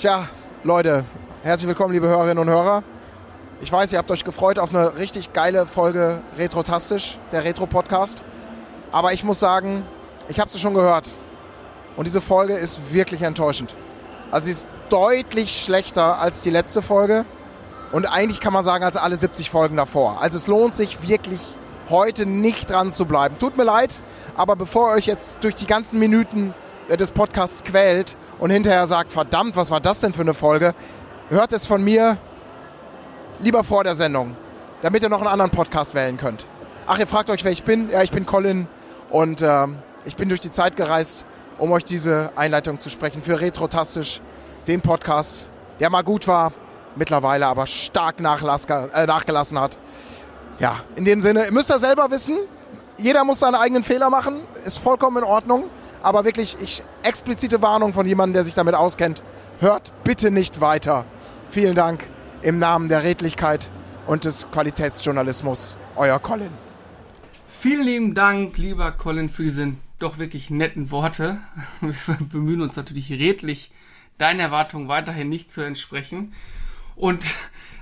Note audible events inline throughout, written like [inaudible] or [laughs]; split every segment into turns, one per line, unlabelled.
Tja, Leute, herzlich willkommen, liebe Hörerinnen und Hörer. Ich weiß, ihr habt euch gefreut auf eine richtig geile Folge Retrotastisch, der Retro-Podcast. Aber ich muss sagen, ich habe sie schon gehört. Und diese Folge ist wirklich enttäuschend. Also sie ist deutlich schlechter als die letzte Folge. Und eigentlich kann man sagen, als alle 70 Folgen davor. Also es lohnt sich wirklich heute nicht dran zu bleiben. Tut mir leid, aber bevor ihr euch jetzt durch die ganzen Minuten äh, des Podcasts quält und hinterher sagt, verdammt, was war das denn für eine Folge, hört es von mir lieber vor der Sendung, damit ihr noch einen anderen Podcast wählen könnt. Ach, ihr fragt euch, wer ich bin? Ja, ich bin Colin und äh, ich bin durch die Zeit gereist, um euch diese Einleitung zu sprechen für Retrotastisch, den Podcast, der mal gut war, mittlerweile aber stark äh, nachgelassen hat. Ja, in dem Sinne, ihr müsst ihr selber wissen, jeder muss seine eigenen Fehler machen, ist vollkommen in Ordnung. Aber wirklich, ich, explizite Warnung von jemandem, der sich damit auskennt. Hört bitte nicht weiter. Vielen Dank im Namen der Redlichkeit und des Qualitätsjournalismus. Euer Colin.
Vielen lieben Dank, lieber Colin, für diese doch wirklich netten Worte. [laughs] Wir bemühen uns natürlich redlich, deinen Erwartungen weiterhin nicht zu entsprechen. Und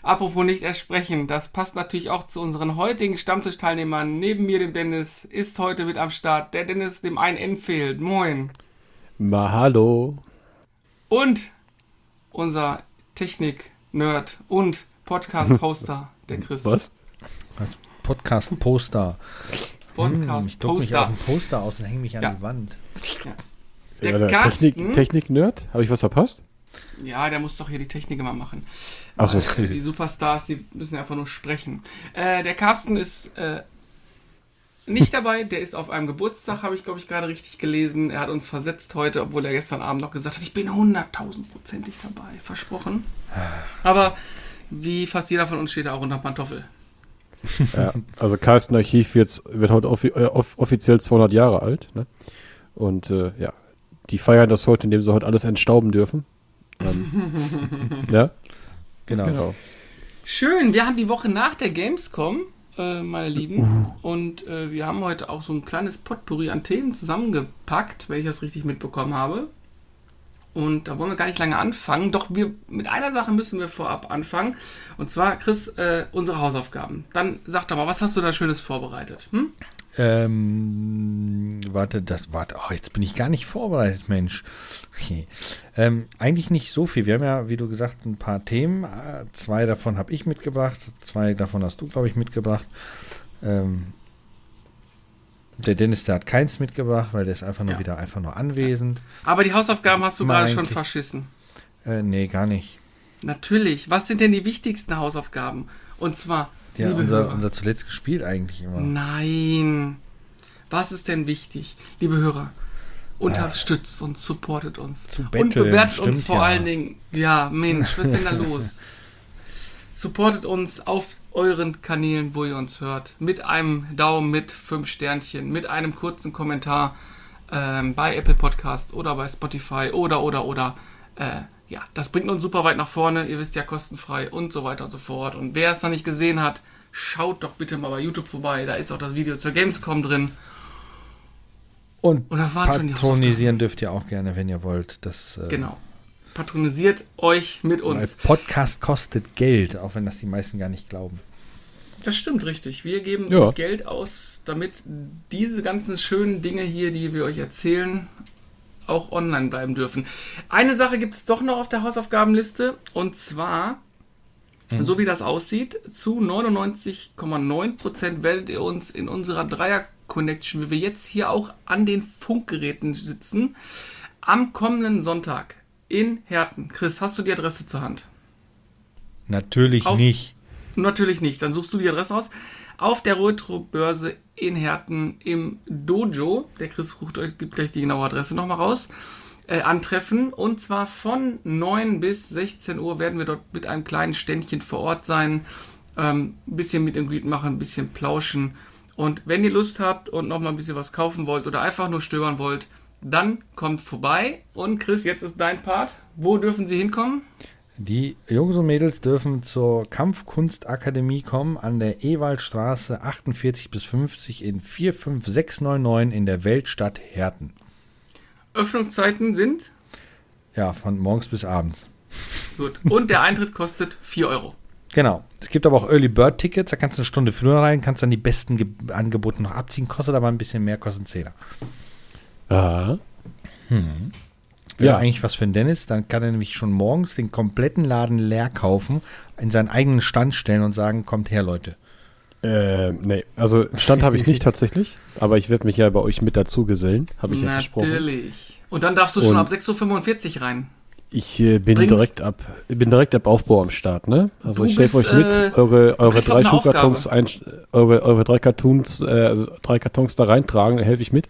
apropos nicht ersprechen, das passt natürlich auch zu unseren heutigen Stammtischteilnehmern. Neben mir, dem Dennis, ist heute mit am Start der Dennis, dem ein N fehlt. Moin.
Ma hallo.
Und unser Technik-Nerd und Podcast-Hoster, der Chris.
Was?
Was? Podcast-Poster. Podcast hm, ich druck mich auf ein Poster aus und hänge mich an ja. die Wand.
Ja. Der ja, Technik-Nerd? Technik Habe ich was verpasst?
Ja, der muss doch hier die Technik immer machen.
Achso.
Die Superstars, die müssen einfach nur sprechen. Äh, der Carsten ist äh, nicht dabei, der ist auf einem Geburtstag, habe ich, glaube ich, gerade richtig gelesen. Er hat uns versetzt heute, obwohl er gestern Abend noch gesagt hat, ich bin hunderttausendprozentig dabei, versprochen. Aber wie fast jeder von uns steht er auch unter Pantoffel.
Ja, also Carsten Archiv wird, wird heute offi äh, off offiziell 200 Jahre alt. Ne? Und äh, ja, die feiern das heute, indem sie heute alles entstauben dürfen. Ähm, [laughs] ja?
Genau. genau.
Schön, wir haben die Woche nach der Gamescom, äh, meine Lieben, uh. und äh, wir haben heute auch so ein kleines Potpourri an Themen zusammengepackt, wenn ich das richtig mitbekommen habe. Und da wollen wir gar nicht lange anfangen. Doch wir mit einer Sache müssen wir vorab anfangen. Und zwar, Chris, äh, unsere Hausaufgaben. Dann sag doch mal, was hast du da Schönes vorbereitet? Hm?
Ähm, warte, das, warte, oh, jetzt bin ich gar nicht vorbereitet, Mensch. Okay. Ähm, eigentlich nicht so viel. Wir haben ja, wie du gesagt, ein paar Themen. Äh, zwei davon habe ich mitgebracht, zwei davon hast du, glaube ich, mitgebracht. Ähm, der Dennis, der hat keins mitgebracht, weil der ist einfach nur ja. wieder einfach nur anwesend.
Aber die Hausaufgaben hast du gerade schon verschissen.
Äh, nee, gar nicht.
Natürlich. Was sind denn die wichtigsten Hausaufgaben? Und zwar
ja, unser, unser zuletzt gespielt eigentlich immer.
Nein. Was ist denn wichtig, liebe Hörer? Unterstützt uns, supportet uns.
Zu betteln,
und bewertet stimmt, uns vor ja. allen Dingen. Ja, Mensch, was ist denn da [laughs] los? Supportet uns auf euren Kanälen, wo ihr uns hört. Mit einem Daumen, mit fünf Sternchen, mit einem kurzen Kommentar ähm, bei Apple Podcast oder bei Spotify oder, oder, oder. Äh, ja, das bringt uns super weit nach vorne. Ihr wisst ja, kostenfrei und so weiter und so fort. Und wer es noch nicht gesehen hat, schaut doch bitte mal bei YouTube vorbei. Da ist auch das Video zur Gamescom drin.
Und, und das patronisieren dürft ihr auch gerne, wenn ihr wollt. Das,
äh, genau. Patronisiert euch mit uns.
Podcast kostet Geld, auch wenn das die meisten gar nicht glauben.
Das stimmt richtig. Wir geben ja. Geld aus, damit diese ganzen schönen Dinge hier, die wir euch erzählen, auch online bleiben dürfen. Eine Sache gibt es doch noch auf der Hausaufgabenliste und zwar, mhm. so wie das aussieht, zu 99,9% werdet ihr uns in unserer Dreier-Connection, wie wir jetzt hier auch an den Funkgeräten sitzen, am kommenden Sonntag in Herten. Chris, hast du die Adresse zur Hand?
Natürlich auf, nicht.
Natürlich nicht. Dann suchst du die Adresse aus. Auf der Retro-Börse in Herten im Dojo, der Chris gibt gleich die genaue Adresse nochmal raus, äh, antreffen. Und zwar von 9 bis 16 Uhr werden wir dort mit einem kleinen Ständchen vor Ort sein, ähm, ein bisschen mit dem Greet machen, ein bisschen plauschen. Und wenn ihr Lust habt und nochmal ein bisschen was kaufen wollt oder einfach nur stöbern wollt, dann kommt vorbei. Und Chris, jetzt ist dein Part. Wo dürfen sie hinkommen?
Die Jungs und Mädels dürfen zur Kampfkunstakademie kommen an der Ewaldstraße 48 bis 50 in 45699 in der Weltstadt Herten.
Öffnungszeiten sind?
Ja, von morgens bis abends.
Gut. Und der Eintritt kostet 4 Euro.
Genau. Es gibt aber auch Early Bird Tickets, da kannst du eine Stunde früher rein, kannst dann die besten Ge Angebote noch abziehen, kostet aber ein bisschen mehr, kostet 10.
Aha.
Wäre
Ja.
eigentlich was für den Dennis, dann kann er nämlich schon morgens den kompletten Laden leer kaufen, in seinen eigenen Stand stellen und sagen, kommt her, Leute.
Äh, nee, also Stand habe ich nicht [laughs] tatsächlich, aber ich werde mich ja bei euch mit dazu gesellen, habe ich ja versprochen.
Natürlich. Und dann darfst du schon
Und-
ab 6.45 Uhr rein.
Ich äh, bin
Bring's-
direkt ab, ich bin direkt ab Aufbau am Start, ne? Also
Du
ich helfe euch mit,
äh,
eure, eure drei Schuhkartons, ein, eure, eure drei Kartons, äh, also drei Kartons da reintragen, da helfe ich mit.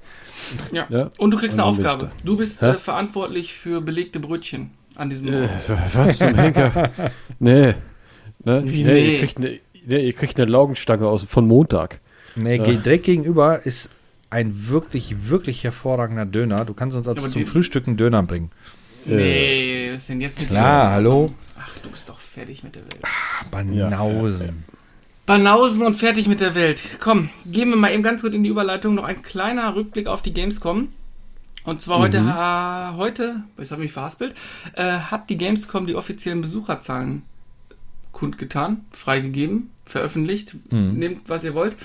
Ja.
Ja.
Und du kriegst
Und
eine Aufgabe. Du bist äh, verantwortlich für belegte Brötchen an diesem
Äh,
Morgen. [laughs]
was zum Henker? [laughs] nee. Ne?
Wie
nee,
nee?
Ihr, kriegt eine, nee, ihr kriegt eine Laugenstange aus, von Montag.
Nee,
Ja.
direkt gegenüber ist ein wirklich, wirklich hervorragender Döner. Du kannst uns also zum Frühstück einen Döner bringen.
Nee, was ist denn jetzt mit
Klar, hallo?
Ach, du bist doch fertig mit der Welt.
Banausen.
Banausen und fertig mit der Welt. Komm, gehen wir mal eben ganz gut in die Überleitung. Noch ein kleiner Rückblick auf die Gamescom. Und zwar heute, äh, heute, ich habe mich verhaspelt, äh, hat die Gamescom die offiziellen Besucherzahlen kundgetan, freigegeben, veröffentlicht. Nehmt, was ihr wollt.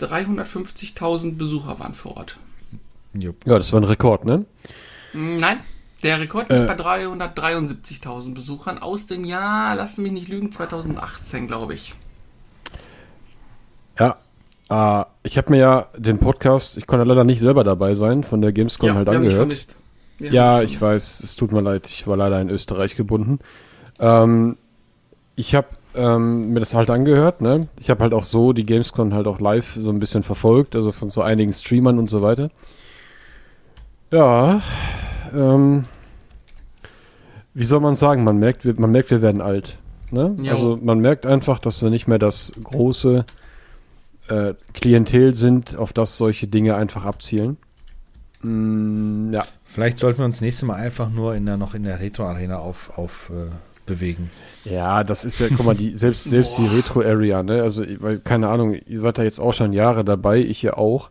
350.000 Besucher waren vor Ort.
Jupp.
Ja, das war ein Rekord, ne?
Nein, der Rekord liegt
Äh.
bei 373.000 Besuchern aus dem Jahr, lass mich nicht lügen, 2018, glaube ich.
Ja. Äh, ich habe mir ja den Podcast, ich konnte leider nicht selber dabei sein, von der Gamescom halt
haben dich
angehört. Ja, ich weiß, es tut mir leid, ich war leider in Österreich gebunden. Ähm, ich habe ähm, mir das halt angehört, ne? Ich habe halt auch so die Gamescom halt auch live so ein bisschen verfolgt, also von so einigen Streamern und so weiter. Ja, ähm, wie soll man sagen, man merkt, wir, man merkt, wir werden alt. Ne? Also man merkt einfach, dass wir nicht mehr das große äh, Klientel sind, auf das solche Dinge einfach abzielen. Mm, ja.
Vielleicht sollten wir uns nächstes Mal einfach nur in der, noch in der Retro-Arena auf, auf äh, bewegen.
Ja, das ist ja, guck mal, die, selbst, selbst die Retro-Area, ne? Also, ich- weil, keine Ahnung, ihr seid ja jetzt auch schon Jahre dabei, ich ja auch.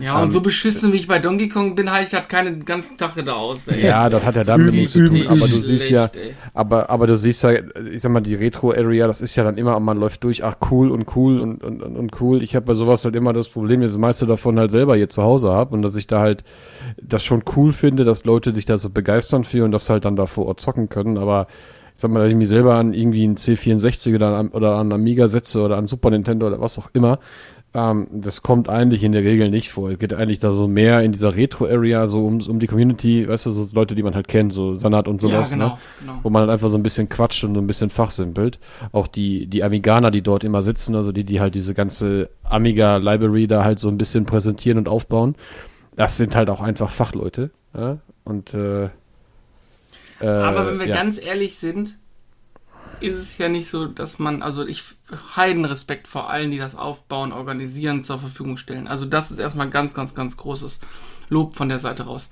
Ja, und
Ähm,
so beschissen wie ich bei Donkey Kong bin, halte ich das keine ganzen Tage da aus. Ey.
Ja, das hat ja damit nichts zu tun, aber du siehst ja,
ey.
aber, aber du siehst ja, ich sag mal, die Retro-Area, das ist ja dann immer, man läuft durch, ach cool und cool und, und, und, und cool. Ich habe bei sowas halt immer das Problem, dass ich das meiste davon halt selber hier zu Hause habe und dass ich da halt das schon cool finde, dass Leute sich da so begeistern für und das halt dann da vor Ort zocken können, aber ich sag mal, dass ich mich selber an irgendwie einen C64 oder an, oder an Amiga setze oder an Super Nintendo oder was auch immer, ähm, das kommt eigentlich in der Regel nicht vor. Es geht eigentlich da so mehr in dieser Retro-Area, so um, um die Community, weißt du, so Leute, die man halt kennt, so Sanat und sowas,
ja, genau,
ne?
genau.
wo man halt einfach so ein bisschen quatscht und so ein bisschen fachsimpelt. Auch die, die Amiganer, die dort immer sitzen, also die, die halt diese ganze Amiga-Library da halt so ein bisschen präsentieren und aufbauen, das sind halt auch einfach Fachleute. Ja? Und äh, äh,
Aber wenn wir
ja.
ganz ehrlich sind, ist es ja nicht so, dass man, also ich heiden Respekt vor allen, die das aufbauen, organisieren, zur Verfügung stellen. Also das ist erstmal ganz, ganz, ganz großes Lob von der Seite raus.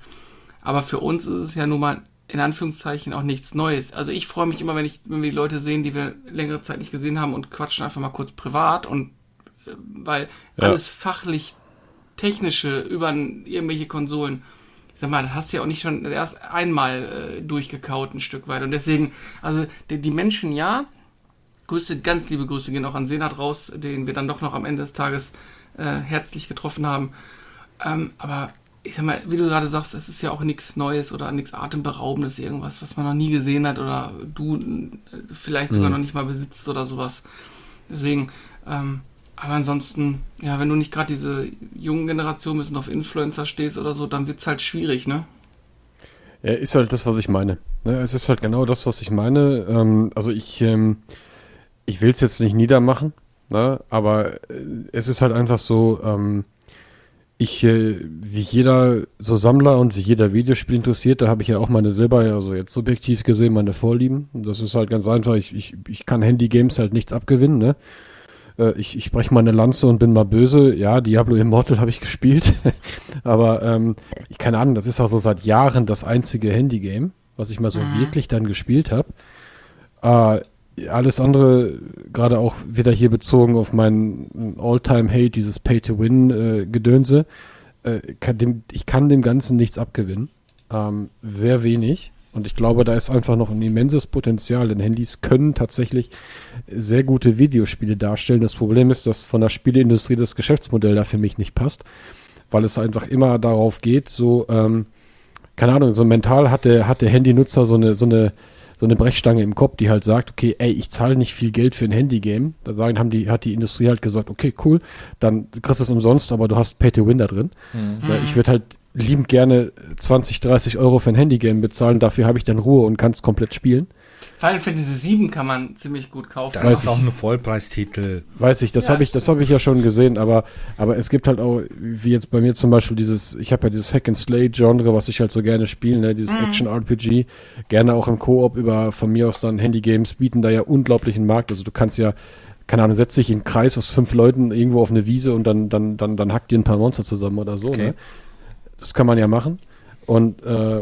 Aber für uns ist es ja nun mal in Anführungszeichen auch nichts Neues. Also ich freue mich immer, wenn ich, wenn wir die Leute sehen, die wir längere Zeit nicht gesehen haben und quatschen einfach mal kurz privat und äh, weil
Ja.
alles fachlich technische über irgendwelche Konsolen. Ich sag mal, das hast du ja auch nicht schon erst einmal äh, durchgekaut ein Stück weit. Und deswegen, also die, die Menschen ja, Grüße, ganz liebe Grüße gehen auch an Senat raus, den wir dann doch noch am Ende des Tages äh, herzlich getroffen haben. Ähm, aber ich sag mal, wie du gerade sagst, es ist ja auch nichts Neues oder nichts Atemberaubendes, irgendwas, was man noch nie gesehen hat oder du äh, vielleicht sogar noch nicht mal besitzt oder sowas. Deswegen, ähm, aber ansonsten, ja, wenn du nicht gerade diese jungen Generation bist und auf Influencer stehst oder so, dann wird's halt schwierig, ne?
Ja, ist halt das, was ich meine. Ne, es ist halt genau das, was ich meine. Ähm, also ich, ähm, ich will es jetzt nicht niedermachen, ne, aber äh, es ist halt einfach so, ähm, ich, äh, wie jeder so Sammler und wie jeder Videospielinteressierte, habe ich ja auch meine selber, also jetzt subjektiv gesehen, meine Vorlieben. Das ist halt ganz einfach. Ich, ich, ich kann Handy-Games halt nichts abgewinnen, ne? Äh, Ich, ich breche meine Lanze und bin mal böse. Ja, Diablo Immortal habe ich gespielt. [laughs] Aber ähm, ich keine Ahnung, das ist auch so seit Jahren das einzige Handy-Game, was ich mal so wirklich dann gespielt habe. Äh, alles andere, gerade auch wieder hier bezogen auf meinen All-Time-Hate, dieses Pay-to-Win-Gedönse, äh, dem, ich kann dem Ganzen nichts abgewinnen. Ähm, sehr wenig. Und ich glaube, da ist einfach noch ein immenses Potenzial, denn Handys können tatsächlich sehr gute Videospiele darstellen. Das Problem ist, dass von der Spieleindustrie das Geschäftsmodell da für mich nicht passt, weil es einfach immer darauf geht, so, ähm, keine Ahnung, so mental hat der, hat der Handynutzer so eine, so eine, so eine Brechstange im Kopf, die halt sagt, okay, ey, ich zahle nicht viel Geld für ein Handygame. Da sagen, haben die, hat die Industrie halt gesagt, okay, cool, dann kriegst du es umsonst, aber du hast Pay to Win da drin. Mhm. Ich würde halt liebend gerne 20, 30 Euro für ein Handygame bezahlen, dafür habe ich dann Ruhe und kann es komplett spielen.
Final Fantasy 7 kann man ziemlich gut kaufen.
Das Weiß ist auch ein Vollpreistitel.
Weiß ich, das ja, habe ich, das habe ich ja schon gesehen, aber, aber es gibt halt auch, wie jetzt bei mir zum Beispiel dieses, ich habe ja dieses Hack and Slay Genre, was ich halt so gerne spiele, ne, dieses mhm. Action RPG, gerne auch im Koop über von mir aus dann Handygames bieten da ja unglaublichen Markt. Also du kannst ja keine Ahnung, setzt dich in einen Kreis aus fünf Leuten irgendwo auf eine Wiese und dann, dann, dann, dann hackt dir ein paar Monster zusammen oder so. Okay. Ne? Das kann man ja machen. Und äh,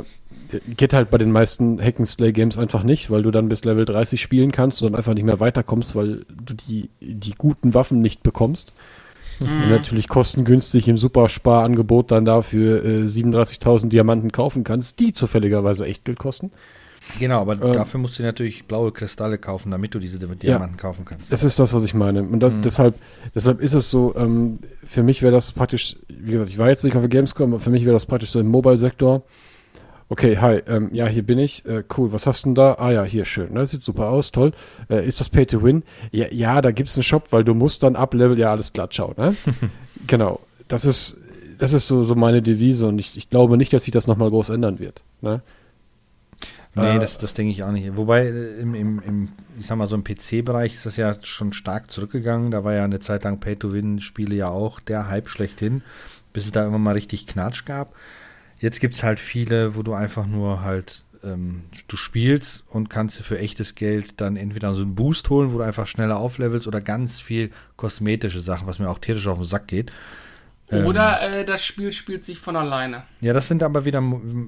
geht halt bei den meisten Hack-and-Slay-Games einfach nicht, weil du dann bis Level 30 spielen kannst und dann einfach nicht mehr weiterkommst, weil du die, die guten Waffen nicht bekommst. Mhm. Und natürlich kostengünstig im Supersparangebot dann dafür äh, 37.000 Diamanten kaufen kannst, die zufälligerweise echt Geld kosten.
Genau, aber ähm, dafür musst du natürlich blaue Kristalle kaufen, damit du diese Diamanten ja, kaufen kannst.
Das ist das, was ich meine. Und das, mhm. deshalb, deshalb ist es so, ähm, für mich wäre das praktisch, wie gesagt, ich war jetzt nicht auf der Gamescom, aber für mich wäre das praktisch so im Mobile-Sektor. Okay, hi, ähm, ja, hier bin ich. Äh, cool, was hast du denn da? Ah ja, hier, schön. Ne? Sieht super aus, toll. Äh, ist das Pay to Win? Ja, ja da gibt es einen Shop, weil du musst dann ablevel, ja, alles glatt schauen. Ne? [laughs] genau, das ist, das ist so, so meine Devise und ich, ich glaube nicht, dass sich das nochmal groß ändern wird. Ne?
Nee, äh, das, das denke ich auch nicht. Wobei äh, im, im, im ich sag mal so im PC-Bereich ist das ja schon stark zurückgegangen. Da war ja eine Zeit lang Pay-to-Win-Spiele ja auch der Hype schlechthin, bis es da immer mal richtig Knatsch gab. Jetzt gibt es halt viele, wo du einfach nur halt, ähm, du spielst und kannst dir für echtes Geld dann entweder so einen Boost holen, wo du einfach schneller auflevelst oder ganz viel kosmetische Sachen, was mir auch tierisch auf den Sack geht.
Oder ähm, äh, das Spiel spielt sich von alleine.
Ja, das sind aber wieder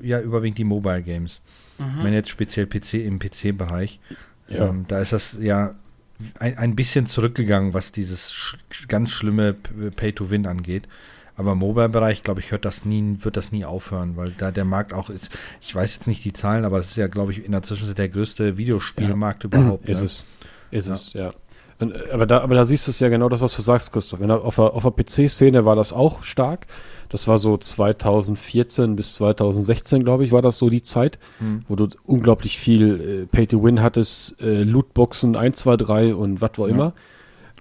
ja überwiegend die Mobile Games. Mhm. Ich meine jetzt speziell PC im PC-Bereich. Ja. Ähm, da ist das ja ein, ein bisschen zurückgegangen, was dieses sch ganz schlimme Pay-to-Win angeht. Aber im Mobile-Bereich, glaube ich, hört das nie, wird das nie aufhören, weil da der Markt auch ist. Ich weiß jetzt nicht die Zahlen, aber das ist ja, glaube ich, in der Zwischenzeit der größte Videospielmarkt ja. überhaupt. [clears throat]
Ist ne? es. Ist ja. es, ja. Und, äh, aber, da, aber da siehst du es ja genau das, was du sagst, Christoph. Auf der, auf der PC-Szene war das auch stark. Das war so 2014 bis 2016, glaube ich, war das so die Zeit, mhm. wo du unglaublich viel äh, Pay-to-Win hattest, äh, Lootboxen 1, 2, 3 und was auch immer.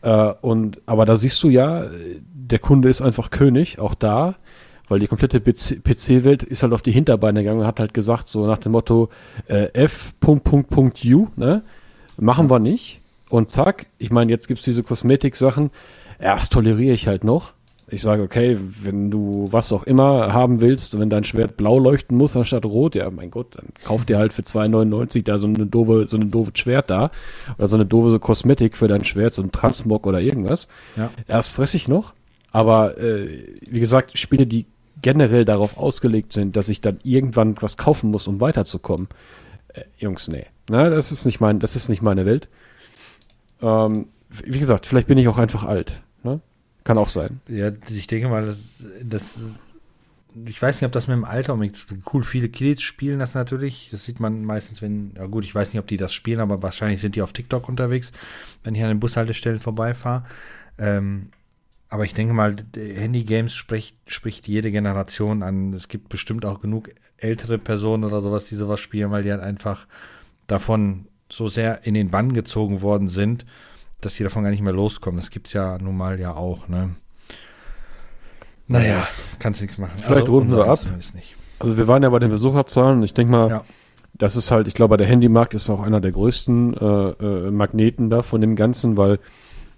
Äh, und, aber da siehst du ja, der Kunde ist einfach König, auch da, weil die komplette PC-Welt ist halt auf die Hinterbeine gegangen und hat halt gesagt, so nach dem Motto äh, F. U, ne? Machen wir nicht. Und zack, ich meine, jetzt gibt es diese Kosmetik-Sachen. Erst toleriere ich halt noch ich sage, okay, wenn du was auch immer haben willst, wenn dein Schwert blau leuchten muss anstatt rot, ja, mein Gott, dann kauf dir halt für 2,99 da so eine doofe, so ein doofes Schwert da. Oder so eine doofe so Kosmetik für dein Schwert, so ein Transmog oder irgendwas. Ja. Erst fress ich noch, aber äh, wie gesagt, Spiele, die generell darauf ausgelegt sind, dass ich dann irgendwann was kaufen muss, um weiterzukommen. Äh, Jungs, nee. Na, das ist nicht mein, das ist nicht meine Welt. Ähm, wie gesagt, vielleicht bin ich auch einfach alt. Ne? Kann auch sein.
Ja, ich denke mal, das, ich weiß nicht, ob das mit dem Alter unbedingt cool. Viele Kids spielen das natürlich. Das sieht man meistens, wenn, ja gut, ich weiß nicht, ob die das spielen, aber wahrscheinlich sind die auf TikTok unterwegs, wenn ich an den Bushaltestellen vorbeifahre. Ähm, aber ich denke mal, Handy-Games spricht, spricht jede Generation an. Es gibt bestimmt auch genug ältere Personen oder sowas, die sowas spielen, weil die halt einfach davon so sehr in den Bann gezogen worden sind dass die davon gar nicht mehr loskommen. Das gibt es ja nun mal ja auch, ne? Naja, kannst nichts machen.
Vielleicht also, runden wir ab. Also wir waren ja bei den Besucherzahlen. Ich denke mal, ja. das ist halt, ich glaube, der Handymarkt ist auch einer der größten äh, äh, Magneten da von dem Ganzen, weil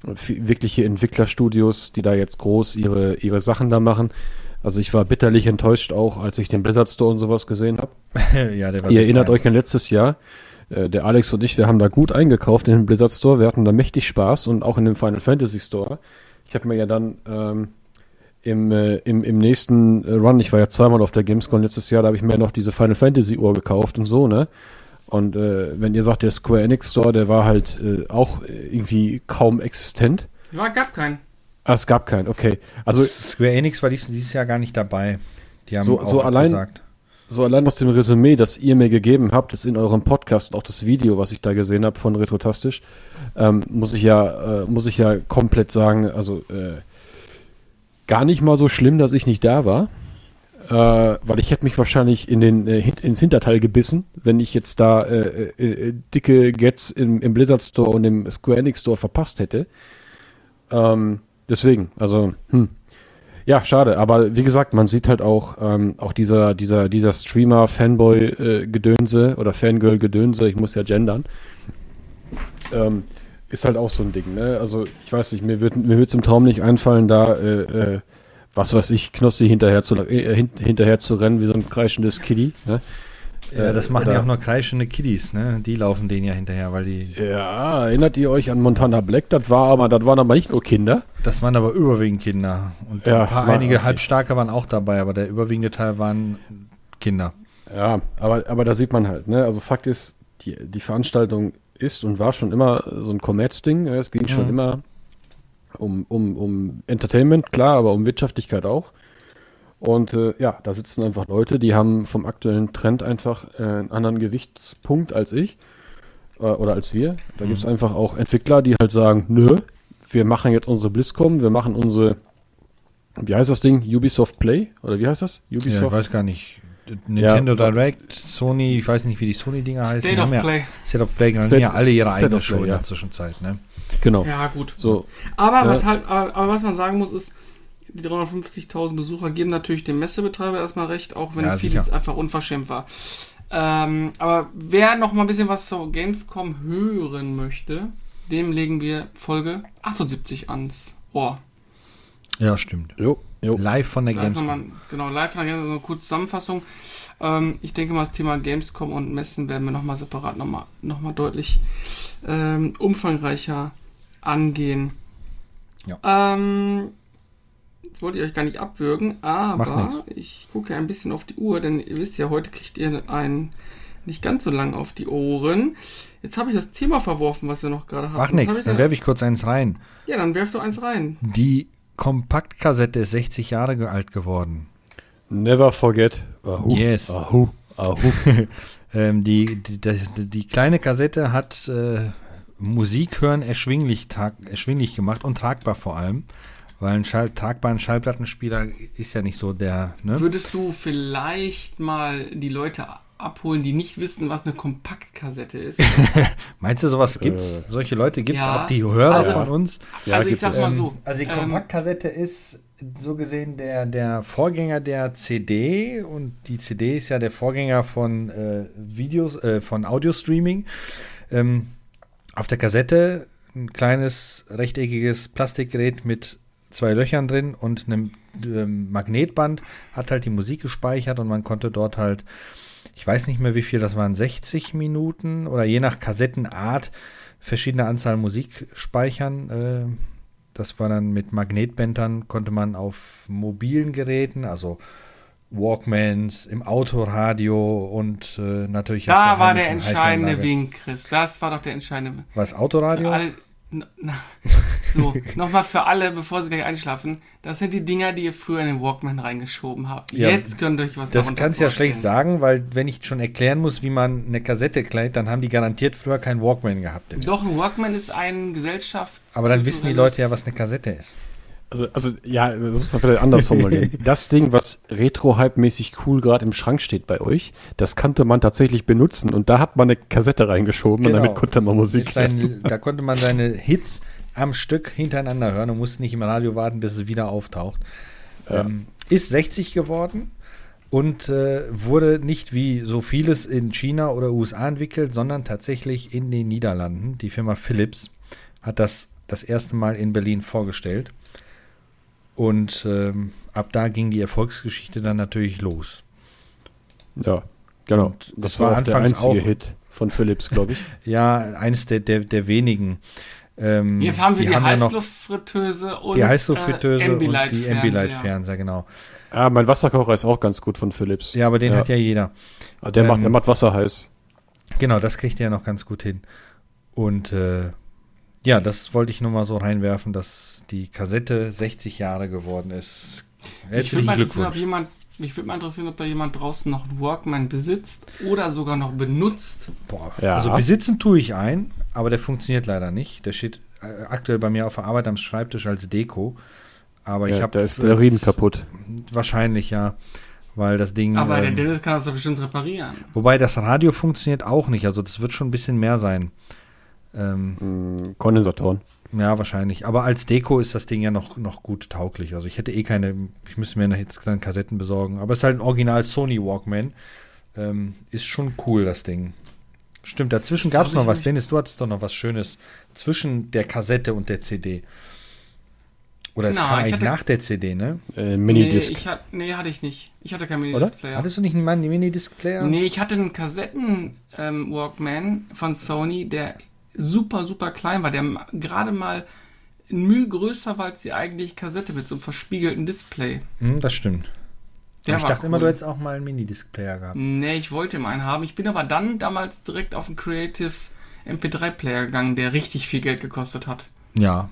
wirkliche Entwicklerstudios, die da jetzt groß ihre, ihre Sachen da machen. Also ich war bitterlich enttäuscht auch, als ich den Blizzard Store und sowas gesehen habe. [laughs] ja, Ihr erinnert euch an letztes Jahr, äh, der Alex und ich, wir haben da gut eingekauft in den Blizzard Store. Wir hatten da mächtig Spaß und auch in dem Final Fantasy Store. Ich habe mir ja dann ähm, im, äh, im, im nächsten äh, Run, ich war ja zweimal auf der Gamescom letztes Jahr, da habe ich mir noch diese Final Fantasy Uhr gekauft und so, ne? Und äh, wenn ihr sagt, der Square Enix Store, der war halt äh, auch irgendwie kaum existent.
Ja, gab keinen.
Ah, es gab keinen, okay. Also
Square Enix war dieses, dieses Jahr gar nicht dabei.
Die haben so, auch so allein, gesagt so allein aus dem Resümee, das ihr mir gegeben habt, ist in eurem Podcast, auch das Video, was ich da gesehen habe von Retrotastisch, ähm, muss ich ja, äh, muss ich ja komplett sagen, also äh, gar nicht mal so schlimm, dass ich nicht da war. Äh, weil ich hätte mich wahrscheinlich in den, äh, ins Hinterteil gebissen, wenn ich jetzt da äh, äh, äh, dicke Gets im, im Blizzard Store und im Square Enix Store verpasst hätte. Ähm, deswegen, also, hm. Ja, schade, aber wie gesagt, man sieht halt auch, ähm, auch dieser, dieser, dieser Streamer-Fanboy-Gedönse oder Fangirl-Gedönse, ich muss ja gendern, ähm, ist halt auch so ein Ding, ne? Also, ich weiß nicht, mir wird mir wird's im Traum nicht einfallen, da, äh, äh, was weiß ich, Knossi hinterher zu, äh, hin, hinterher zu rennen, wie so ein kreischendes Kitty, ne?
Ja, das machen
oder-
ja auch nur kreischende Kiddies, ne? Die laufen denen ja hinterher, weil die.
Ja, erinnert ihr euch an Montana Black? Das war aber, das waren aber nicht nur Kinder.
Das waren aber überwiegend Kinder. Und
Ja,
ein paar, einige
okay.
Halbstarke waren auch dabei, aber der überwiegende Teil waren Kinder.
Ja, aber, aber da sieht man halt, ne? Also Fakt ist, die, die Veranstaltung ist und war schon immer so ein Kommerzding. Es ging schon
Mhm.
immer um, um, um Entertainment, klar, aber um Wirtschaftlichkeit auch. Und äh, ja, da sitzen einfach Leute, die haben vom aktuellen Trend einfach äh, einen anderen Gewichtspunkt als ich äh, oder als wir. Da gibt's einfach auch Entwickler, die halt sagen, nö, wir machen jetzt unsere BlizzCon, wir machen unsere, wie heißt das Ding? Ubisoft Play? Oder wie heißt das?
Ja, ich
Ubisoft?
weiß gar nicht. Nintendo
Ja.
Direct, Sony, ich weiß nicht, wie die Sony-Dinger heißen.
State of
ja,
Play.
State of Play, genau, die
State-
haben ja alle ihre
State
eigene
of
Show
Play,
in der Zwischenzeit, ne?
Genau.
Ja, gut.
So,
Aber, was halt, aber was man sagen muss, ist, die 350.000 Besucher geben natürlich dem Messebetreiber erstmal recht, auch wenn
Ja,
vieles
sicher.
einfach unverschämt war. Ähm, aber wer noch mal ein bisschen was zur Gamescom hören möchte, dem legen wir Folge 78 ans Ohr.
Ja, stimmt.
jo, jo.
Live von der
Da
Gamescom.
nochmal, genau, live von der Gamescom, so eine kurze Zusammenfassung. Ähm, ich denke mal, das Thema Gamescom und Messen werden wir nochmal separat nochmal noch mal deutlich ähm, umfangreicher angehen.
Ja.
Ähm, jetzt wollte ich euch gar nicht abwürgen, aber ich gucke ein bisschen auf die Uhr, denn ihr wisst ja, heute kriegt ihr einen nicht ganz so lang auf die Ohren. Jetzt habe ich das Thema verworfen, was wir noch gerade hatten.
Ach nichts,
ich
dann
denn?
werfe ich kurz eins rein.
Ja, dann werf du eins rein.
Die Kompaktkassette ist 60 Jahre alt geworden.
Never forget. Ahu.
Yes.
Ahu. Ahu. [laughs]
Ähm, die, die, die, die kleine Kassette hat äh, Musik hören erschwinglich, tag, erschwinglich gemacht und tragbar vor allem. Weil ein Schall, tragbaren Schallplattenspieler ist ja nicht so der, ne?
Würdest du vielleicht mal die Leute abholen, die nicht wissen, was eine Kompaktkassette ist? [laughs]
Meinst du, sowas gibt's? Solche Leute gibt's
Ja.
auch, die Hörer
Also-
von uns?
Ja,
also ich
gibt
sag
es.
mal
Ähm,
so.
Also die
ähm,
Kompaktkassette ist so gesehen der, der Vorgänger der CD und die CD ist ja der Vorgänger von äh, Videos, äh, von Audio-Streaming. Ähm, auf der Kassette ein kleines rechteckiges Plastikgerät mit zwei Löchern drin und einem ähm, Magnetband hat halt die Musik gespeichert und man konnte dort halt, ich weiß nicht mehr wie viel, das waren 60 Minuten oder je nach Kassettenart verschiedene Anzahl Musik speichern. Äh, das war dann mit Magnetbändern, konnte man auf mobilen Geräten, also Walkmans, im Autoradio und äh, natürlich
da war der entscheidende. Wink, Chris. Das war doch der entscheidende.
Was,
Für
Autoradio?
alle, na, so, nochmal für alle, bevor sie gleich einschlafen. Das sind die Dinger, die ihr früher in den Walkman reingeschoben habt.
Ja,
Jetzt könnt ihr euch was
Das
darunter
kannst du ja schlecht sagen, weil wenn ich schon erklären muss, wie man eine Kassette kleidet, dann haben die garantiert früher keinen Walkman gehabt. Dennis.
Doch, ein Walkman ist ein Gesellschaft.
Aber dann wissen die Leute ja, was eine Kassette ist.
Also, also, ja, das muss man vielleicht anders formulieren. [laughs] das Ding, was Retro-Hype-mäßig cool gerade im Schrank steht bei euch, das kannte man tatsächlich benutzen und da hat man eine Kassette reingeschoben und
Genau.
damit konnte man Musik
seinen, da konnte man seine Hits am Stück hintereinander hören und musste nicht im Radio warten, bis es wieder auftaucht. Ähm, ist 60 geworden und äh, wurde nicht wie so vieles in China oder USA entwickelt, sondern tatsächlich in den Niederlanden. Die Firma Philips hat das das erste Mal in Berlin vorgestellt. Und ähm, ab da ging die Erfolgsgeschichte dann natürlich los.
Ja, genau.
Und
das war,
war
auch der
anfangs
einzige
auch-
Hit von Philips, glaube ich. [laughs]
Ja, eines der, der, der wenigen. Ähm,
Jetzt haben sie die,
ja noch
Heißluftfritteuse und
die Heißluftfritteuse
äh,
und die
Ambilight-Fernseher.
Genau.
ah, mein Wasserkocher ist auch ganz gut von Philips.
Ja, aber den
Ja.
hat ja jeder.
Ah, Der,
ähm,
macht, der macht Wasser heiß.
Genau, das kriegt er ja noch ganz gut hin. Und äh, ja, das wollte ich nur mal so reinwerfen, dass die Kassette 60 Jahre geworden ist.
Ich würde
Herzlichen
mal interessieren, ob
Glückwunsch.
jemand Mich würde mal interessieren, ob da jemand draußen noch einen Walkman besitzt oder sogar noch benutzt.
Boah,
Ja.
also besitzen tue ich ein, aber der funktioniert leider nicht. Der steht äh, aktuell bei mir auf der Arbeit am Schreibtisch als Deko. Aber ich
Ja,
habe
da ist der Riemen kaputt.
Wahrscheinlich ja, weil das Ding.
Aber der
ähm,
Dennis kann das doch bestimmt reparieren.
wobei das Radio funktioniert auch nicht. Also das wird schon ein bisschen mehr sein. Ähm,
Hm, Kondensatoren.
Ja, wahrscheinlich. Aber als Deko ist das Ding ja noch, noch gut tauglich. Also ich hätte eh keine. Ich müsste mir jetzt dann Kassetten besorgen. Aber es ist halt ein Original Sony Walkman. Ähm, ist schon cool, das Ding. Stimmt, dazwischen gab es noch was. Dennis, du hattest doch noch was Schönes zwischen der Kassette und der CD. Oder es
Na,
kam
ich
eigentlich
hatte-
nach der CD, ne?
Äh,
Nee,
Minidisc.
ich hat, nee, hatte ich nicht. Ich hatte keinen? Minidisc-Player.
Hattest du nicht einen Mini-Disc-Player?
Nee, ich hatte einen Kassetten-Walkman von Sony, der super, super klein war, der gerade mal ein Mühe größer war als die eigentliche Kassette mit so einem verspiegelten Display.
Hm, das stimmt.
Der
Aber ich dachte immer,
cool.
du hättest auch mal einen Mini-Disc-Player gehabt.
Nee, ich wollte immer einen haben. Ich bin aber dann damals direkt auf einen Creative MP3-Player gegangen, der richtig viel Geld gekostet hat.
Ja.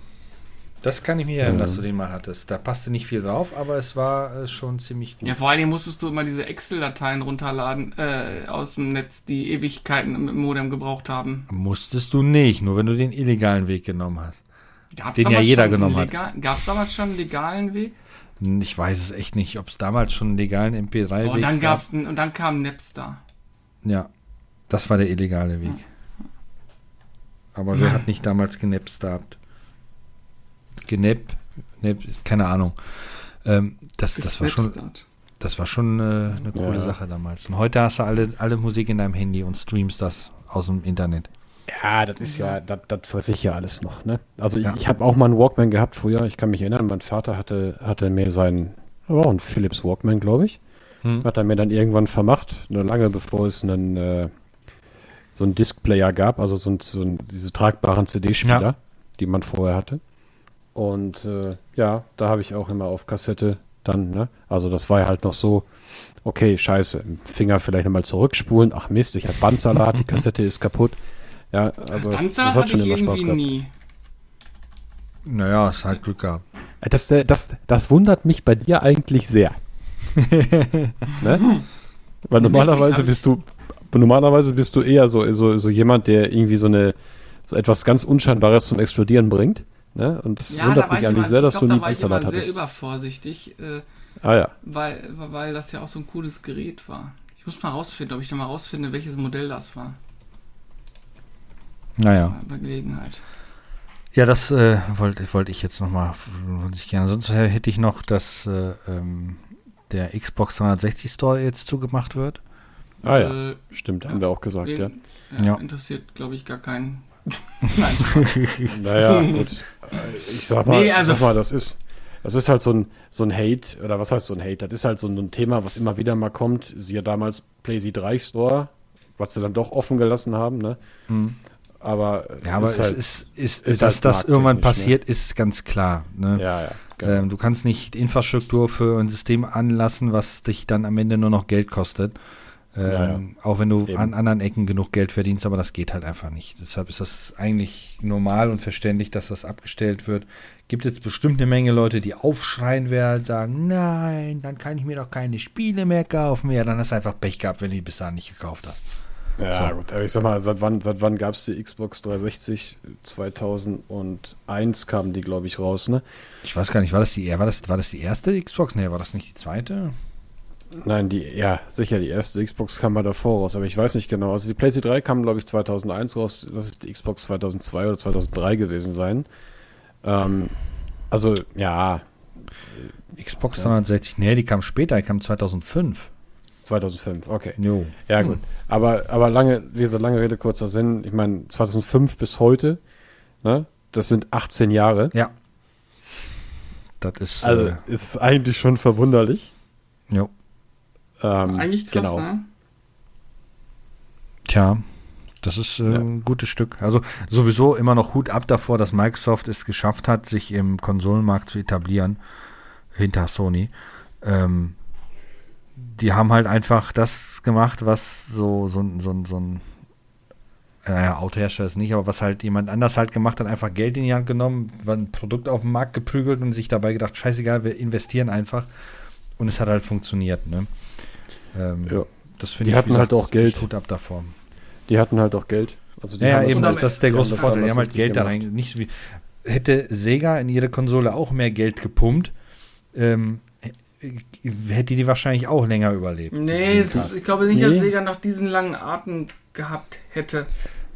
Das kann ich mir erinnern,
Ja.
dass du den mal hattest. Da passte nicht viel drauf, aber es war äh, schon ziemlich gut.
Ja, vor allen Dingen musstest du immer diese Excel-Dateien runterladen äh, aus dem Netz, die Ewigkeiten im Modem gebraucht haben.
Musstest du nicht, nur wenn du den illegalen Weg genommen hast.
Gab's
Den ja jeder genommen hat.
legal- Gab's damals schon einen legalen Weg?
Ich weiß es echt nicht, ob es damals schon einen legalen MP3-Weg
Oh, und dann gab's einen, und dann kam Napster.
Ja, das war der illegale Weg. Aber wer hat nicht damals genappt? Genepp? Nepp, keine Ahnung. Ähm, das, das war schon, das war schon äh, eine coole
Ja.
Sache damals. Und heute hast du alle, alle Musik in deinem Handy und streamst das aus dem Internet.
Ja, das ist ja, das, das weiß ich ja alles noch, ne? Also
Ja.
ich, ich habe auch mal einen Walkman gehabt früher. Ich kann mich erinnern, mein Vater hatte, hatte mir seinen, war auch ein Philips Walkman, glaube ich.
Hm.
Hat er mir dann irgendwann vermacht, nur lange bevor es einen, äh, so einen Discplayer gab, also so, ein, so ein, diese tragbaren CD-Spieler,
Ja.
die man vorher hatte. Und äh, ja, da habe ich auch immer auf Kassette dann, ne? Also das war ja halt noch so, okay, scheiße, im Finger vielleicht nochmal zurückspulen, ach Mist, ich habe Bandsalat, die Kassette ist kaputt. Ja, also
Panzer
das hat schon
ich
immer Spaß gehabt.
nie.
Naja, es hat Glück gehabt.
Äh, Das, äh, das, das wundert mich bei dir eigentlich sehr. [laughs] ne? Weil normalerweise bist du normalerweise bist du eher so, so, so jemand, der irgendwie so eine so etwas ganz Unscheinbares zum Explodieren bringt. Ne? Und das
Ja, da
wundert
war
mich
ich
eigentlich
immer,
sehr,
ich
dass
glaub,
du
da
nie
war ich
Bandsalat
sehr
hattest.
übervorsichtig, äh,
Ah ja.
weil, weil das ja auch so ein cooles Gerät war. Ich muss mal rausfinden, ob ich da mal rausfinde, welches Modell das war.
Naja.
Bei Gelegenheit.
Ja, das äh, wollte wollte ich jetzt nochmal, wollte ich gerne. Sonst hätte ich noch, dass äh, ähm, der Xbox 360 Store jetzt zugemacht wird.
Ah ja.
Äh,
Stimmt, haben wir auch gesagt,
wen-
ja.
ja,
Ja.
Interessiert, glaube ich, gar keinen. Nein.
Naja, [laughs] gut. Ich sag mal,
Nee, also-
sag mal, das ist, das ist halt so ein, so ein Hate, oder was heißt so ein Hate? Das ist halt so ein, Thema, was immer wieder mal kommt. Siehe damals PlayZ 3 Store, was sie dann doch offen gelassen haben, ne? Aber,
Mhm. Ja, aber
ist
es
halt-
ist, ist,
ist
dass
halt
das irgendwann
markttechnisch,
passiert, ist ganz klar. Ne?
Ja, ja. Genau.
Ähm, du kannst nicht Infrastruktur für ein System anlassen, was dich dann am Ende nur noch Geld kostet. Ähm,
Ja, ja.
Auch wenn du
Eben.
an anderen Ecken genug Geld verdienst, aber das geht halt einfach nicht. Deshalb ist das eigentlich normal und verständlich, dass das abgestellt wird. Gibt jetzt bestimmt eine Menge Leute, die aufschreien werden, sagen, nein, dann kann ich mir doch keine Spiele mehr kaufen. Ja, dann hast du einfach Pech gehabt, wenn du die bis dahin nicht gekauft hast.
Ja,
So.
gut, aber ich sag mal, seit wann, seit wann gab es die Xbox 360? 2001 kamen die, glaube ich, raus, ne?
Ich weiß gar nicht, war das die, war das, war das die erste Xbox? Nee, war das nicht die zweite?
Nein, die, ja, sicher, die erste Xbox kam mal davor raus, aber ich weiß nicht genau. Also die PlayStation 3 kam, glaube ich, 2001 raus. Das ist die Xbox 2002 oder 2003 gewesen sein. Ähm, also, ja,
Xbox
Ja.
360, nee, die kam später, die kam 2005.
2005, okay.
Jo.
Ja, gut. Aber, aber lange, gesagt, lange Rede, kurzer Sinn. Ich meine, 2005 bis heute, ne? Das sind 18 Jahre.
Ja. Das ist,
Also,
äh,
ist eigentlich schon verwunderlich.
jo.
Ähm,
Eigentlich krass,
genau.
ne?
Tja, das ist äh,
Ja.
ein gutes Stück. Also sowieso immer noch Hut ab davor, dass Microsoft es geschafft hat, sich im Konsolenmarkt zu etablieren, hinter Sony. Ähm, die haben halt einfach das gemacht, was so, so, ein- so, ein- so ein naja, Autohersteller ist nicht, aber was halt jemand anders halt gemacht hat, einfach Geld in die Hand genommen, war ein Produkt auf den Markt geprügelt und sich dabei gedacht, scheißegal, wir investieren einfach Und es hat halt funktioniert, ne? Ähm,
Ja.
Das finde
Die
ich,
hatten halt auch Geld.
Tut ab davon.
Die hatten halt auch Geld. Also die
Ja, eben,
das,
das, das ist der
die
große Vorteil. Die haben halt Geld da rein. Nicht so wie, hätte Sega in ihre Konsole auch mehr Geld gepumpt, ähm, hätte die wahrscheinlich auch länger überlebt.
Nee, es, ich glaube nicht, dass
Nee.
Sega noch diesen langen Atem gehabt hätte.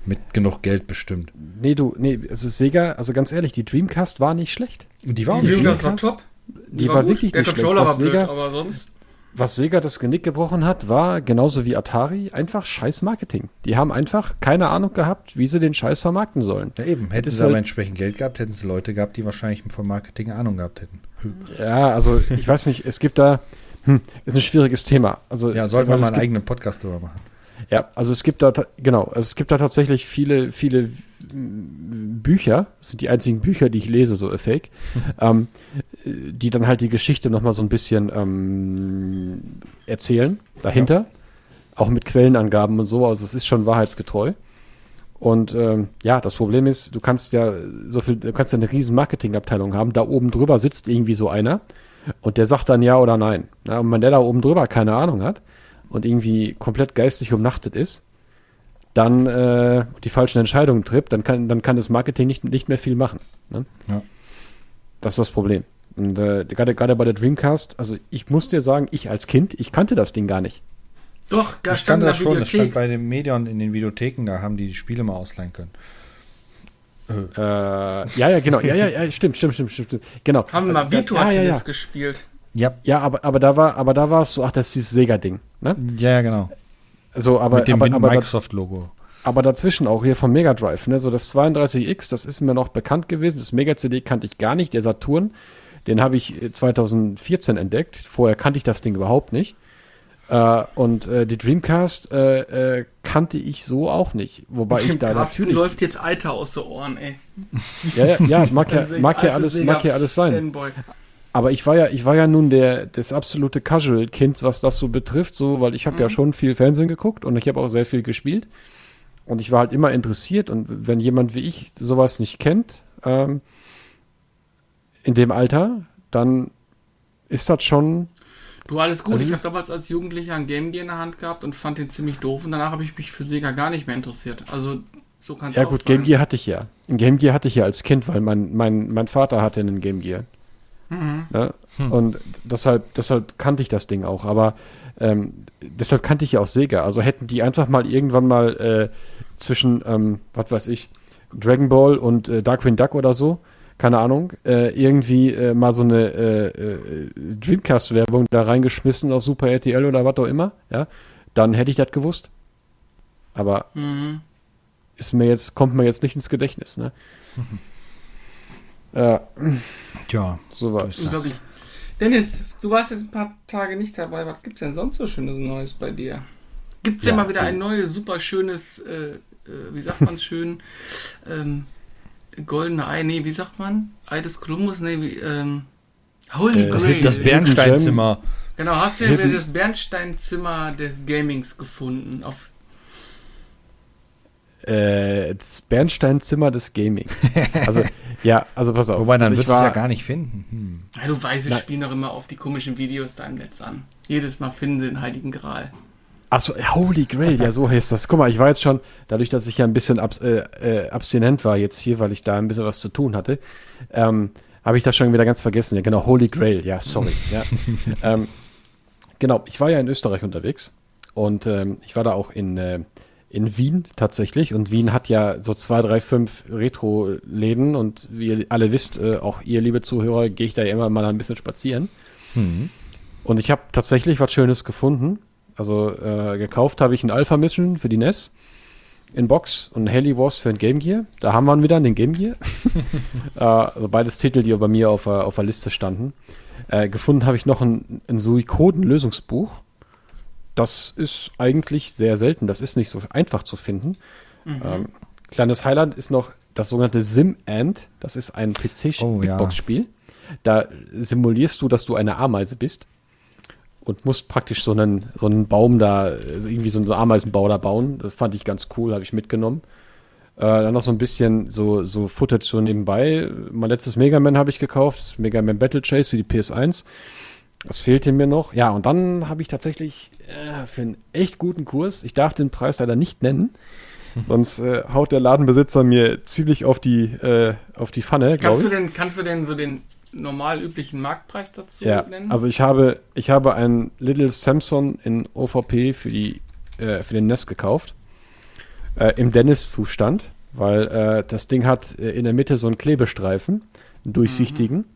Mit genug Geld bestimmt.
Nee, du, nee, also Sega, also ganz ehrlich, die Dreamcast war nicht schlecht.
Die
Die
war auch nicht
Dreamcast
schlecht.
war top.
Die war
gut.
wirklich
Der
nicht schlecht.
Controller war blöd,
Sega-
aber sonst.
Was Sega das Genick gebrochen hat, war genauso wie Atari einfach scheiß Marketing. Die haben einfach keine Ahnung gehabt, wie sie den Scheiß vermarkten sollen.
Ja, eben. Hätten sie aber
halt-
entsprechend Geld gehabt, hätten sie Leute gehabt, die wahrscheinlich von Marketing Ahnung gehabt hätten.
Ja, also ich weiß nicht, es gibt da, hm, ist ein schwieriges Thema. Also,
Ja, sollten wir mal einen eigenen Podcast darüber machen.
Ja, also es gibt da, genau, also es gibt da tatsächlich viele, viele Bücher, das sind die einzigen Bücher, die ich lese, so Fake, [laughs] ähm, äh, die dann halt die Geschichte nochmal so ein bisschen ähm, erzählen, dahinter, auch mit Quellenangaben und so, also es ist schon wahrheitsgetreu. Und ähm, ja, das Problem ist, du kannst ja so viel, du kannst ja eine riesen Marketingabteilung haben, da oben drüber sitzt irgendwie so einer und der sagt dann ja oder nein. Ja, und wenn der da oben drüber keine Ahnung hat und irgendwie komplett geistig umnachtet ist, dann äh, die falschen Entscheidungen trifft, dann kann, dann kann das Marketing nicht, nicht mehr viel machen. Ne?
Ja.
Das ist das Problem. Und äh, gerade, gerade bei der Dreamcast, also ich muss dir sagen, ich als Kind, ich kannte das Ding gar nicht.
Doch, da
ich
stand
das schon, das stand bei den Medion in den Videotheken, da haben die die Spiele mal ausleihen können.
Äh, ja, ja, genau. Ja, ja, ja, stimmt, stimmt, stimmt, stimmt. stimmt. Genau.
Haben wir mal
Äh,
Virtua
ja, ja,
Tennis
ja.
gespielt.
Ja,
Ja, aber, aber da war, aber da war es so, ach, das ist dieses Sega-Ding. Ne?
ja, ja genau.
So, aber,
Mit dem
aber, aber,
Microsoft-Logo.
aber dazwischen auch hier vom Mega Drive, ne? So das 32X, das ist mir noch bekannt gewesen. Das Mega CD kannte ich gar nicht. Der Saturn, den habe ich äh, 2014 entdeckt. Vorher kannte ich das Ding überhaupt nicht. Äh, und äh, die Dreamcast äh, äh, kannte ich so auch nicht. Wobei ich
Dem
da
Carsten
natürlich.
läuft jetzt Alter aus den Ohren, ey.
Ja, ja, ja, mag ja, [laughs] mag ja alles, mag ja alles sein.
Fanboy.
Aber ich war ja, ich war ja nun der, das absolute Casual-Kind, was das so betrifft, so, weil ich habe ja schon viel Fernsehen geguckt und ich habe auch sehr viel gespielt. Und ich war halt immer interessiert und wenn jemand wie ich sowas nicht kennt, ähm, in dem Alter, dann ist das schon,
Du, alles gut.
Also
ich habe damals als Jugendlicher einen Game Gear in der Hand gehabt und fand den ziemlich doof. Und danach habe ich mich für Sega gar nicht mehr interessiert. Also, so kann es
ja gut,
sein.
Game Gear hatte ich ja. Ein Game Gear hatte ich ja als Kind, weil mein, mein, mein Vater hatte einen Game Gear. Ne? Und deshalb, deshalb kannte ich das Ding auch. Aber ähm, deshalb kannte ich ja auch Sega. Also hätten die einfach mal irgendwann mal äh, zwischen, ähm, was weiß ich, Dragon Ball und äh, Darkwing Duck oder so, keine Ahnung, äh, irgendwie äh, mal so eine äh, äh, Dreamcast-Werbung da reingeschmissen auf Super RTL oder was auch immer, ja, dann hätte ich das gewusst. Aber
Mhm.
ist mir jetzt, kommt mir jetzt nicht ins Gedächtnis, ne? [laughs] Ja,
Tja,
sowas.
Unglaublich. Dennis, du warst jetzt ein paar Tage nicht dabei. Was gibt's denn sonst so schönes Neues bei dir? Gibt's denn
Ja,
mal wieder ein neues, super schönes, äh, äh, wie sagt man's schön, [laughs] ähm, goldene Ei, nee, wie sagt man? Ei des Kolumbus, nee, wie, ähm, Holy
Äh,
das,
Grail.
wird das Bernsteinzimmer.
Genau, hast du
Hidden-
das Bernsteinzimmer des Gamings gefunden? Auf,
Äh, das Bernsteinzimmer des Gamings. Also, ja, also pass auf.
Wobei, dann
also
wird
ich
es ja gar nicht finden. Hm.
ja, du weißt, wir spielen doch immer auf die komischen Videos da im Netz an. Jedes Mal finden sie den Heiligen Gral.
Achso, Holy Grail, ja, so heißt das. Guck mal, ich war jetzt schon, dadurch, dass ich ja ein bisschen abs äh, äh, abstinent war jetzt hier, weil ich da ein bisschen was zu tun hatte, ähm, habe ich das schon wieder ganz vergessen. Ja, genau, Holy Grail, ja, sorry. [laughs] ja. ähm, genau, ich war ja in Österreich unterwegs und ähm, ich war da auch in, äh, in Wien tatsächlich und Wien hat ja so zwei, drei, fünf Retro-Läden und wie ihr alle wisst, äh, auch ihr, liebe Zuhörer, gehe ich da ja immer mal ein bisschen spazieren.
Hm.
Und ich habe tatsächlich was Schönes gefunden. Also äh, gekauft habe ich ein Alpha Mission für die NES in Box und ein Heli Wars für ein Game Gear. Da haben wir ihn wieder, den Game Gear. [laughs] äh, also beides Titel, die bei mir auf, der- auf der Liste standen. Äh, gefunden habe ich noch ein, ein Suikoden-Lösungsbuch. Das ist eigentlich sehr selten. Das ist nicht so einfach zu finden. Ähm, kleines Highlight ist noch das sogenannte Sim Ant. Das ist ein
Oh, ja.
PC-Beatbox-Spiel. Da simulierst du, dass du eine Ameise bist und musst praktisch so einen, so einen Baum da, also irgendwie so einen Ameisenbau da bauen. Das fand ich ganz cool, habe ich mitgenommen. Äh, dann noch so ein bisschen so, so Footage so nebenbei. Mein letztes Mega Man habe ich gekauft, Mega Man Battle Chase für die PS1. Das fehlte mir noch. Ja, und dann habe ich tatsächlich äh, für einen echt guten Kurs, ich darf den Preis leider nicht nennen, [laughs] sonst äh, haut der Ladenbesitzer mir ziemlich auf die, äh, auf die Pfanne, glaube
Kannst du
ich.
denn, kannst du denn so den normal üblichen Marktpreis dazu
Ja,
nennen?
also ich habe, ich habe einen Little Samson in OVP für, die, äh, für den Nest gekauft. Äh, Im Dennis-Zustand, weil äh, das Ding hat äh, in der Mitte so einen Klebestreifen, einen durchsichtigen,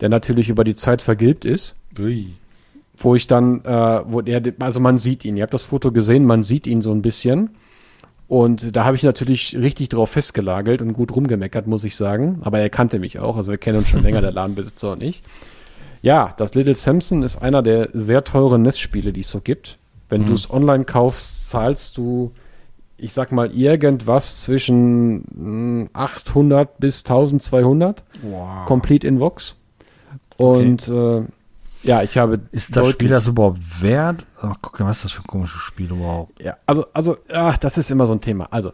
der natürlich über die Zeit vergilbt ist.
Ui.
wo ich dann, äh, wo der, also man sieht ihn, ihr habt das Foto gesehen, man sieht ihn so ein bisschen. Und da habe ich natürlich richtig drauf festgelagelt und gut rumgemeckert, muss ich sagen. Aber er kannte mich auch, also wir kennen uns schon länger, der [laughs] Ladenbesitzer und ich. Ja, das Little Samson ist einer der sehr teuren Nestspiele, die es so gibt. Wenn du es online kaufst, zahlst du, ich sag mal, irgendwas zwischen mh, 800 bis 1200.
Wow.
Complete in Vox. Und äh, ja, ich habe.
Ist das Spiel das überhaupt wert? Ach, guck mal, was ist das für ein komisches Spiel überhaupt?
Ja, also, also, ach, das ist immer so ein Thema. Also,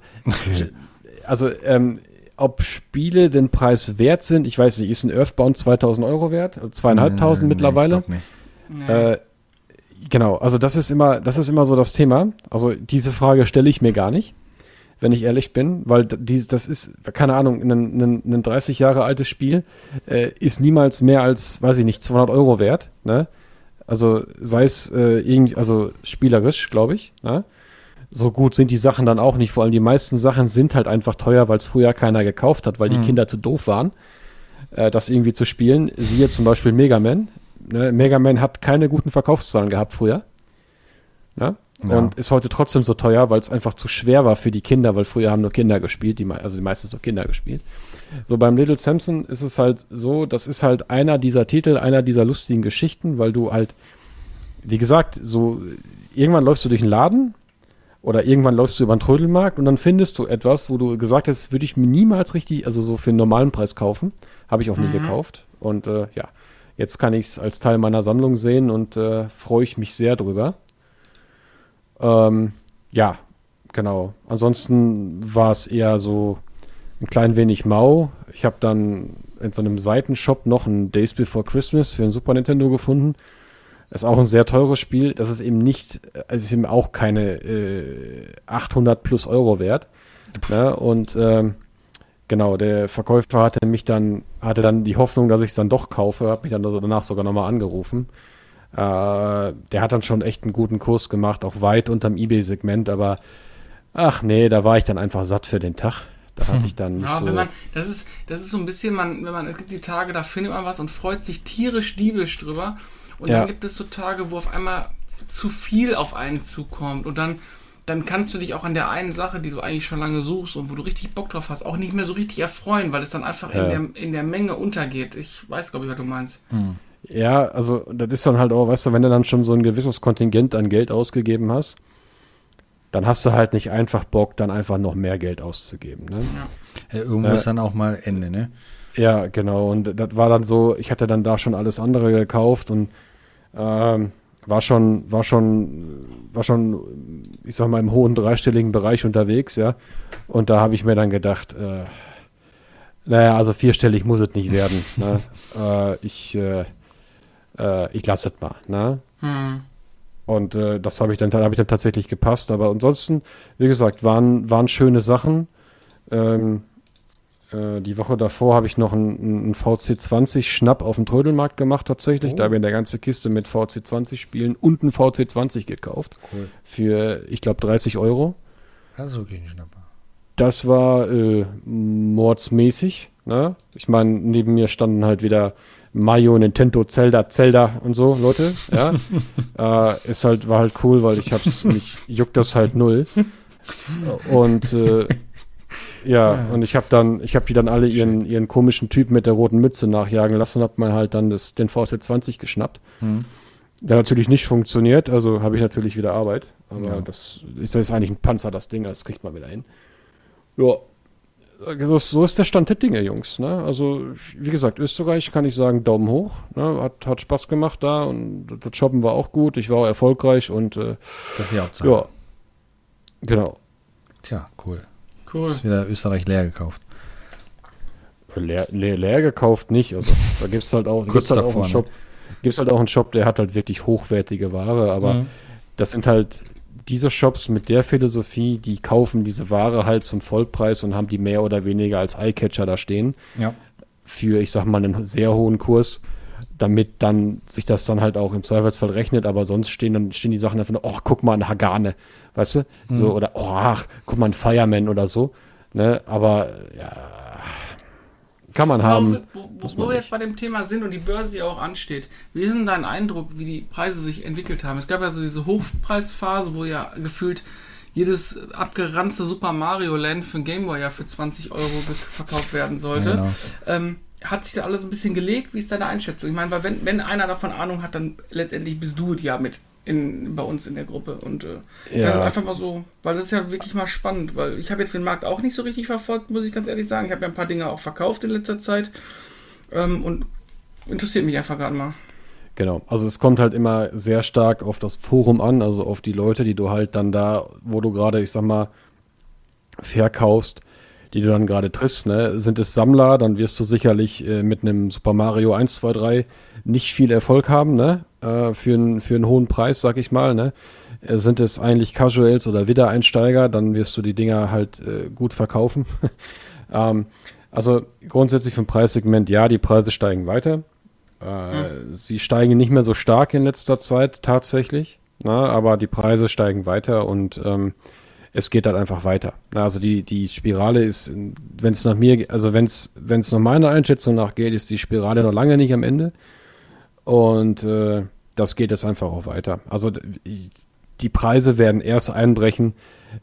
also, ähm, ob Spiele den Preis wert sind, ich weiß nicht, ist ein Earthbound 2000 Euro wert? Oder Zweieinhalbtausend
Nee,
mittlerweile?
ich glaub nicht.
Nee.
Äh, genau, also das ist immer, das ist immer so das Thema. Also diese Frage stelle ich mir gar nicht, wenn ich ehrlich bin, weil d- dies, das ist, keine Ahnung, ein, ein, ein 30 Jahre altes Spiel äh, ist niemals mehr als, weiß ich nicht, 200 Euro wert. Ne? Also sei es äh, irgendwie, also spielerisch, glaube ich. Ne? So gut sind die Sachen dann auch nicht. Vor allem die meisten Sachen sind halt einfach teuer, weil es früher keiner gekauft hat, weil die Kinder zu doof waren, äh, das irgendwie zu spielen. Siehe zum Beispiel Mega Man. Ne? Mega Man hat keine guten Verkaufszahlen gehabt früher. Ne?
Ja.
Und ist heute trotzdem so teuer, weil es einfach zu schwer war für die Kinder, weil früher haben nur Kinder gespielt, die, also die meistens nur Kinder gespielt. So beim Little Samson ist es halt so, das ist halt einer dieser Titel, einer dieser lustigen Geschichten, weil du halt, wie gesagt, so irgendwann läufst du durch den Laden oder irgendwann läufst du über den Trödelmarkt und dann findest du etwas, wo du gesagt hast, würde ich mir niemals richtig, also so für einen normalen Preis kaufen. Habe ich auch nie gekauft. Und äh, ja, jetzt kann ich es als Teil meiner Sammlung sehen und äh, freue ich mich sehr drüber. Ähm, ja, genau. Ansonsten war es eher so ein klein wenig mau. Ich habe dann in so einem Seitenshop noch ein Days Before Christmas für ein Super Nintendo gefunden. Ist auch ein sehr teures Spiel. Das ist eben nicht, es ist eben auch keine äh, 800 plus Euro wert. Ne? Und ähm, genau, der Verkäufer hatte mich dann, hatte dann die Hoffnung, dass ich es dann doch kaufe, hat mich dann danach sogar nochmal angerufen. Äh, der hat dann schon echt einen guten Kurs gemacht, auch weit unterm Ebay-Segment, aber ach nee, da war ich dann einfach satt für den Tag. Da hatte ich dann nicht
Ja,
so.
wenn man, das ist, das ist so ein bisschen, man, wenn man, es gibt die Tage, da findet man was und freut sich tierisch diebisch drüber. Und
Ja.
dann gibt es so Tage, wo auf einmal zu viel auf einen zukommt und dann, dann kannst du dich auch an der einen Sache, die du eigentlich schon lange suchst und wo du richtig Bock drauf hast, auch nicht mehr so richtig erfreuen, weil es dann einfach
Ja.
in, der, in der Menge untergeht. Ich weiß, glaube ich, was du meinst.
Ja, also das ist dann halt auch, weißt du, wenn du dann schon so ein gewisses Kontingent an Geld ausgegeben hast, dann hast du halt nicht einfach Bock, dann einfach noch mehr Geld auszugeben. Ne?
Ja, irgendwo
Ja.
ist dann auch mal Ende, ne?
Ja, genau. Und das war dann so, ich hatte dann da schon alles andere gekauft und ähm, war schon, war schon, war schon, ich sag mal, im hohen dreistelligen Bereich unterwegs, ja. Und da habe ich mir dann gedacht, äh, naja, also vierstellig muss es nicht werden. ne? [laughs] äh, ich, äh, äh, ich lasse es mal, ne?
Hm.
Und äh, das habe ich dann, habe ich dann tatsächlich gepasst. Aber ansonsten, wie gesagt, waren, waren schöne Sachen. Ähm, äh, die Woche davor habe ich noch einen, einen VC20 Schnapp auf dem Trödelmarkt gemacht tatsächlich. Da habe ich eine ganze Kiste mit VC20 Spielen und einen VC20 gekauft.
Cool.
Für, ich glaube, 30 Euro.
Das ist wirklich ein Schnapper.
Das war äh, mordsmäßig. Ne? Ich meine, neben mir standen halt wieder Mario, Nintendo, Zelda, Zelda und so, Leute. Ja, [laughs] äh, ist halt war halt cool, weil ich hab's mich juckt das halt null. Und äh, [laughs] ja, und ich habe dann, ich habe die dann alle ihren ihren komischen Typ mit der roten Mütze nachjagen lassen und hab mal halt dann das, den VC20 geschnappt. Der natürlich nicht funktioniert, also habe ich natürlich wieder Arbeit. Aber
Ja.
das ist das ist eigentlich ein Panzer, das Ding, das kriegt man wieder hin. Ja, so, so ist der Stand der Dinge, Jungs. Ne? Also, wie gesagt, Österreich kann ich sagen, Daumen hoch. Ne? Hat, hat Spaß gemacht da und das Shoppen war auch gut. Ich war auch erfolgreich und äh,
Das ist die Hauptsache.
ja, genau.
Tja, cool.
Cool.
Ist wieder Österreich leer gekauft.
Leer, leer, leer gekauft nicht. Also, da gibt es halt auch, gibt's halt auch
davor,
einen
ne?
Shop. gibt halt auch einen Shop, der hat halt wirklich hochwertige Ware, aber
Mhm.
das sind halt diese Shops mit der Philosophie, die kaufen diese Ware halt zum Vollpreis und haben die mehr oder weniger als Eyecatcher da stehen
Ja.
für, ich sag mal, einen sehr hohen Kurs, damit dann sich das dann halt auch im Zweifelsfall rechnet, aber sonst stehen dann stehen die Sachen einfach nur, oh, guck mal, ein Hagane, weißt du? So, oder, oh, ach, guck mal, ein Fireman oder so. Ne? Aber ja, kann man haben.
wo, wo, wo
man
wir jetzt bei dem Thema sind und die Börse ja auch ansteht, wie ist denn dein Eindruck, wie die Preise sich entwickelt haben? Es gab ja so diese Hochpreisphase, wo ja gefühlt jedes abgeranzte Super Mario Land für ein Gameboy ja für 20 Euro verkauft werden sollte.
Genau.
Ähm, hat sich da alles ein bisschen gelegt? Wie ist deine Einschätzung? Ich meine, weil wenn, wenn einer davon Ahnung hat, dann letztendlich bist du ja mit in, bei uns in der Gruppe. Und äh,
Ja.
ja. einfach mal so, weil das ist ja wirklich mal spannend, weil ich habe jetzt den Markt auch nicht so richtig verfolgt, muss ich ganz ehrlich sagen. Ich habe ja ein paar Dinge auch verkauft in letzter Zeit ähm, und interessiert mich einfach gerade mal.
Genau, also es kommt halt immer sehr stark auf das Forum an, also auf die Leute, die du halt dann da, wo du gerade, ich sag mal, verkaufst, die du dann gerade triffst, ne? Sind es Sammler, dann wirst du sicherlich äh, mit einem Super Mario 1, 2, 3 nicht viel Erfolg haben, ne? Äh, für, einen für einen hohen Preis, sag ich mal, ne? Äh, sind es eigentlich Casuals oder Wiedereinsteiger, dann wirst du die Dinger halt äh, gut verkaufen. [laughs] ähm, also grundsätzlich vom Preissegment, ja, die Preise steigen weiter. Äh, Sie steigen nicht mehr so stark in letzter Zeit tatsächlich, na, aber die Preise steigen weiter und ähm, es geht halt einfach weiter. Na, also die, die Spirale ist, wenn es nach mir, also wenn es wenn es nach meiner Einschätzung nach geht, ist die Spirale noch lange nicht am Ende und äh, das geht jetzt einfach auch weiter. Also die Preise werden erst einbrechen,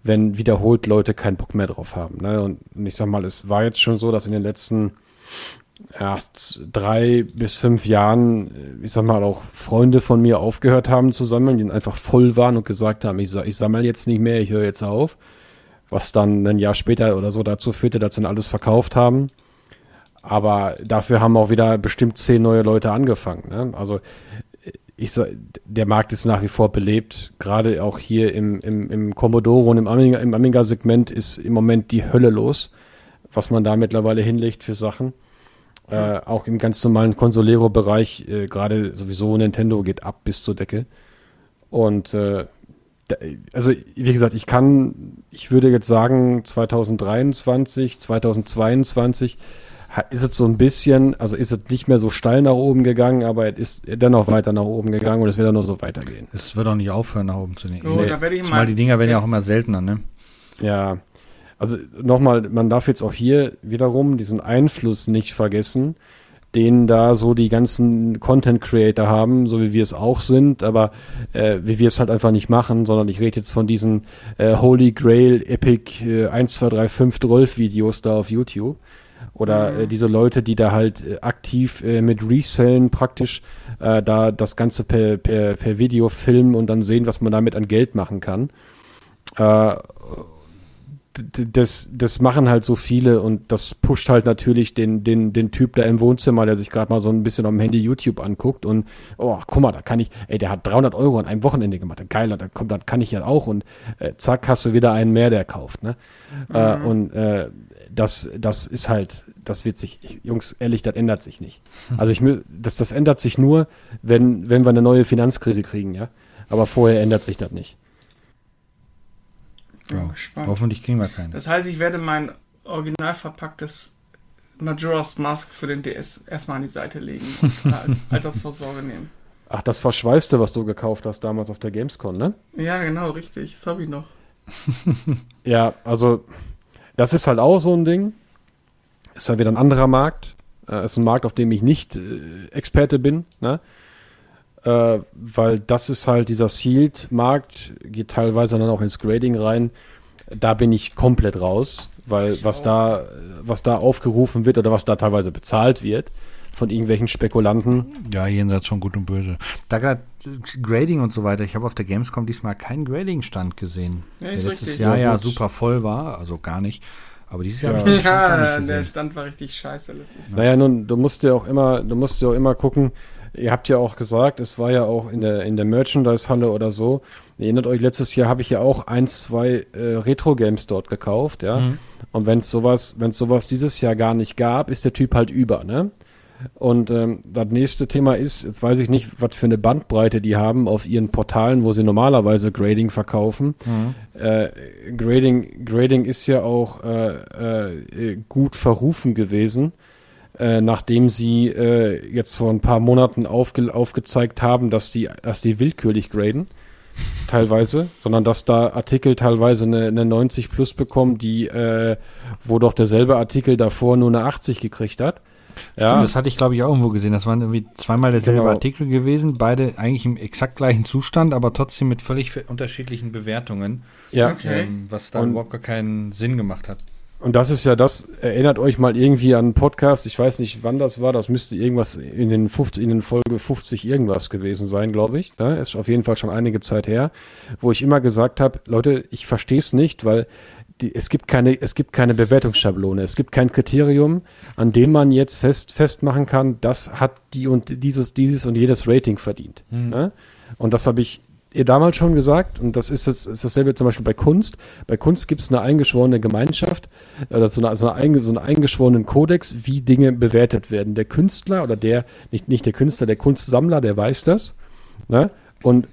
wenn wiederholt Leute keinen Bock mehr drauf haben. Ne? Und ich sag mal, es war jetzt schon so, dass in den letzten ja, drei bis fünf Jahren, äh, ich sag mal, auch Freunde von mir aufgehört haben zu sammeln, die einfach voll waren und gesagt haben, ich, ich sammle jetzt nicht mehr, ich höre jetzt auf. Was dann ein Jahr später oder so dazu führte, dass sie dann alles verkauft haben. Aber dafür haben auch wieder bestimmt zehn neue Leute angefangen. Ne? Also ich sa- der Markt ist nach wie vor belebt. Gerade auch hier im, im, im Commodore und im Amiga, Amiga-Segment ist im Moment die Hölle los, was man da mittlerweile hinlegt für Sachen. Äh, auch im ganz normalen Consolero-Bereich, äh, gerade sowieso Nintendo geht ab bis zur Decke. Und äh, da, also wie gesagt, ich kann, ich würde jetzt sagen, 2023, 2022 ha- ist es so ein bisschen, also ist es nicht mehr so steil nach oben gegangen, aber es ist dennoch weiter nach oben gegangen und es wird auch noch so weitergehen.
Es wird auch nicht aufhören, nach oben zu gehen.
Oh, da werde ich
Zumal die Dinger werden ja auch immer seltener, ne?
Ja, also nochmal, man darf jetzt auch hier wiederum diesen Einfluss nicht vergessen, den da so die ganzen Content Creator haben, so wie wir es auch sind, aber äh, wie wir es halt einfach nicht machen, sondern ich rede jetzt von diesen äh, Holy Grail Epic äh, 1, 2, 3, 5 Rolf Videos da auf YouTube. Oder äh, diese Leute, die da halt äh, aktiv äh, mit Resellen praktisch äh, da das Ganze per, per, per Video filmen und dann sehen, was man damit an Geld machen kann. Äh, das, das machen halt so viele und das pusht halt natürlich den, den, den Typ da im Wohnzimmer, der sich gerade mal so ein bisschen am Handy YouTube anguckt und, oh, guck mal, da kann ich, ey, der hat 300 Euro an einem Wochenende gemacht, geiler, dann kommt, dann kann ich ja auch und äh, zack, hast du wieder einen mehr, der kauft, ne? Äh, und äh, das, das ist halt, das wird sich, Jungs, ehrlich, das ändert sich nicht. Also ich, das, das ändert sich nur, wenn, wenn wir eine neue Finanzkrise kriegen, ja? Aber vorher ändert sich das nicht.
Ja.
gespannt.
Hoffentlich kriegen wir keine.
Das heißt, ich werde mein original verpacktes Majora's Mask für den DS erstmal an die Seite legen und als [laughs] Altersvorsorge nehmen.
Ach, das Verschweißte, was du gekauft hast damals auf der Gamescom, ne?
Ja, genau, richtig. Das habe ich noch. [laughs]
Ja, also das ist halt auch so ein Ding. Ist halt wieder ein anderer Markt. Äh, ist ein Markt, auf dem ich nicht äh, Experte bin, ne? Äh, weil das ist halt dieser Sealed-Markt, geht teilweise dann auch ins Grading rein. Da bin ich komplett raus, weil was da, was da aufgerufen wird oder was da teilweise bezahlt wird von irgendwelchen Spekulanten,
Ja, jenseits schon gut und böse. Da gerade Grading und so weiter. Ich habe auf der Gamescom diesmal keinen Grading-Stand gesehen.
Ja,
der letztes
richtig.
Jahr
Ja,
ja
gut.
super voll war, also gar nicht. Aber dieses Jahr
Ja.
habe ich den Stand [laughs] gar
Ja,
nicht
der
gesehen.
Stand war richtig scheiße letztes Jahr.
Naja, nun, du musst ja auch immer, du musst ja auch immer gucken, ihr habt ja auch gesagt, es war ja auch in der, in der Merchandise-Halle oder so. Ihr erinnert euch, letztes Jahr habe ich ja auch ein, zwei äh, Retro-Games dort gekauft, ja.
Mhm.
Und wenn es sowas, wenn es sowas dieses Jahr gar nicht gab, ist der Typ halt über, ne? Und ähm, das nächste Thema ist, jetzt weiß ich nicht, was für eine Bandbreite die haben auf ihren Portalen, wo sie normalerweise Grading verkaufen. Mhm. Äh, Grading, Grading ist ja auch äh, äh, gut verrufen gewesen, äh, nachdem sie äh, jetzt vor ein paar Monaten aufge aufgezeigt haben, dass die, dass die willkürlich graden [laughs] teilweise, sondern dass da Artikel teilweise eine, eine 90 plus bekommen, die, äh, wo doch derselbe Artikel davor nur eine 80 gekriegt hat.
Ja. Stimmt, das hatte ich glaube ich auch irgendwo gesehen. Das waren irgendwie zweimal derselbe genau. Artikel gewesen, beide eigentlich im exakt gleichen Zustand, aber trotzdem mit völlig unterschiedlichen Bewertungen.
Ja. Okay.
Ähm, was da und, überhaupt gar keinen Sinn gemacht hat.
Und das ist ja das, erinnert euch mal irgendwie an einen Podcast, ich weiß nicht, wann das war, das müsste irgendwas in den 50, in den Folge 50 irgendwas gewesen sein, glaube ich. Ne? Ist auf jeden Fall schon einige Zeit her, wo ich immer gesagt habe, Leute, ich verstehe es nicht, weil die, es gibt keine, es gibt keine Bewertungsschablone, es gibt kein Kriterium, an dem man jetzt fest, festmachen kann, das hat die und dieses, dieses und jedes Rating verdient. Mhm. Ne? Und das habe ich ihr damals schon gesagt, und das ist, jetzt, ist dasselbe zum Beispiel bei Kunst. Bei Kunst gibt es eine eingeschworene Gemeinschaft, oder so, eine, so, eine, so einen eingeschworenen Kodex, wie Dinge bewertet werden. Der Künstler oder der, nicht, nicht der Künstler, der Kunstsammler, der weiß das. Ne? Und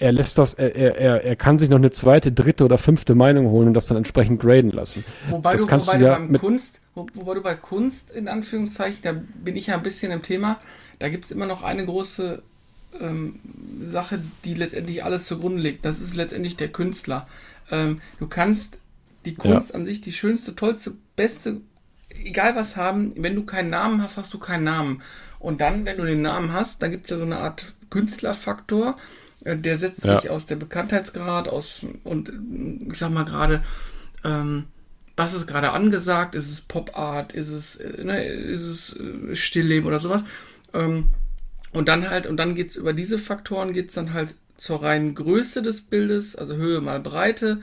er lässt das, er, er, er kann sich noch eine zweite, dritte oder fünfte Meinung holen und das dann entsprechend graden lassen.
Wobei,
das
du,
kannst
wobei
du ja
beim Kunst, wo, wobei du bei Kunst in Anführungszeichen, da bin ich ja ein bisschen im Thema, da gibt es immer noch eine große ähm, Sache, die letztendlich alles zugrunde legt. Das ist letztendlich der Künstler. Ähm, du kannst die Kunst ja. an sich, die schönste, tollste, beste, egal was haben, wenn du keinen Namen hast, hast du keinen Namen. Und dann, wenn du den Namen hast, dann gibt es ja so eine Art Künstlerfaktor äh, der setzt ja. sich aus der Bekanntheitsgrad aus und ich sag mal gerade, ähm, was ist gerade angesagt? Ist es Pop Art? Ist es, äh, ne, ist es äh, Stillleben oder sowas? Ähm, und dann halt, und dann geht's über diese Faktoren geht's dann halt zur reinen Größe des Bildes, also Höhe mal Breite,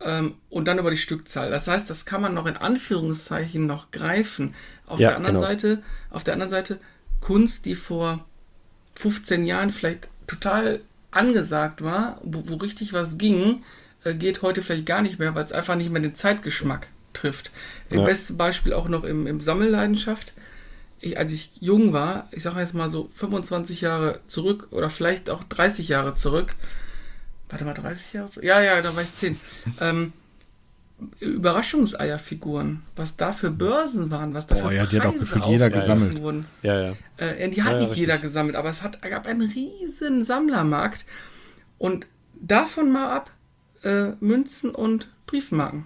ähm, und dann über die Stückzahl. Das heißt, das kann man noch in Anführungszeichen noch greifen. Auf ja, der anderen genau. Seite, auf der anderen Seite Kunst, die vor 15 Jahren vielleicht total angesagt war, wo, wo richtig was ging, äh, geht heute vielleicht gar nicht mehr, weil es einfach nicht mehr den Zeitgeschmack trifft. Ja. Beste Beispiel auch noch im, im Sammelleidenschaft. Ich, als ich jung war, ich sage jetzt mal so 25 Jahre zurück oder vielleicht auch 30 Jahre zurück, warte mal, 30 Jahre zurück? Ja, ja, da war ich 10. [laughs] Ähm, Überraschungseierfiguren, was da für Börsen waren, was da
Boah,
für
ja, die hat auch gefühlt jeder gesammelt.
Wurden.
Ja, ja.
Äh, die hat ja, nicht ja, jeder gesammelt, aber es hat, gab einen riesen Sammlermarkt und davon mal ab äh, Münzen und Briefmarken.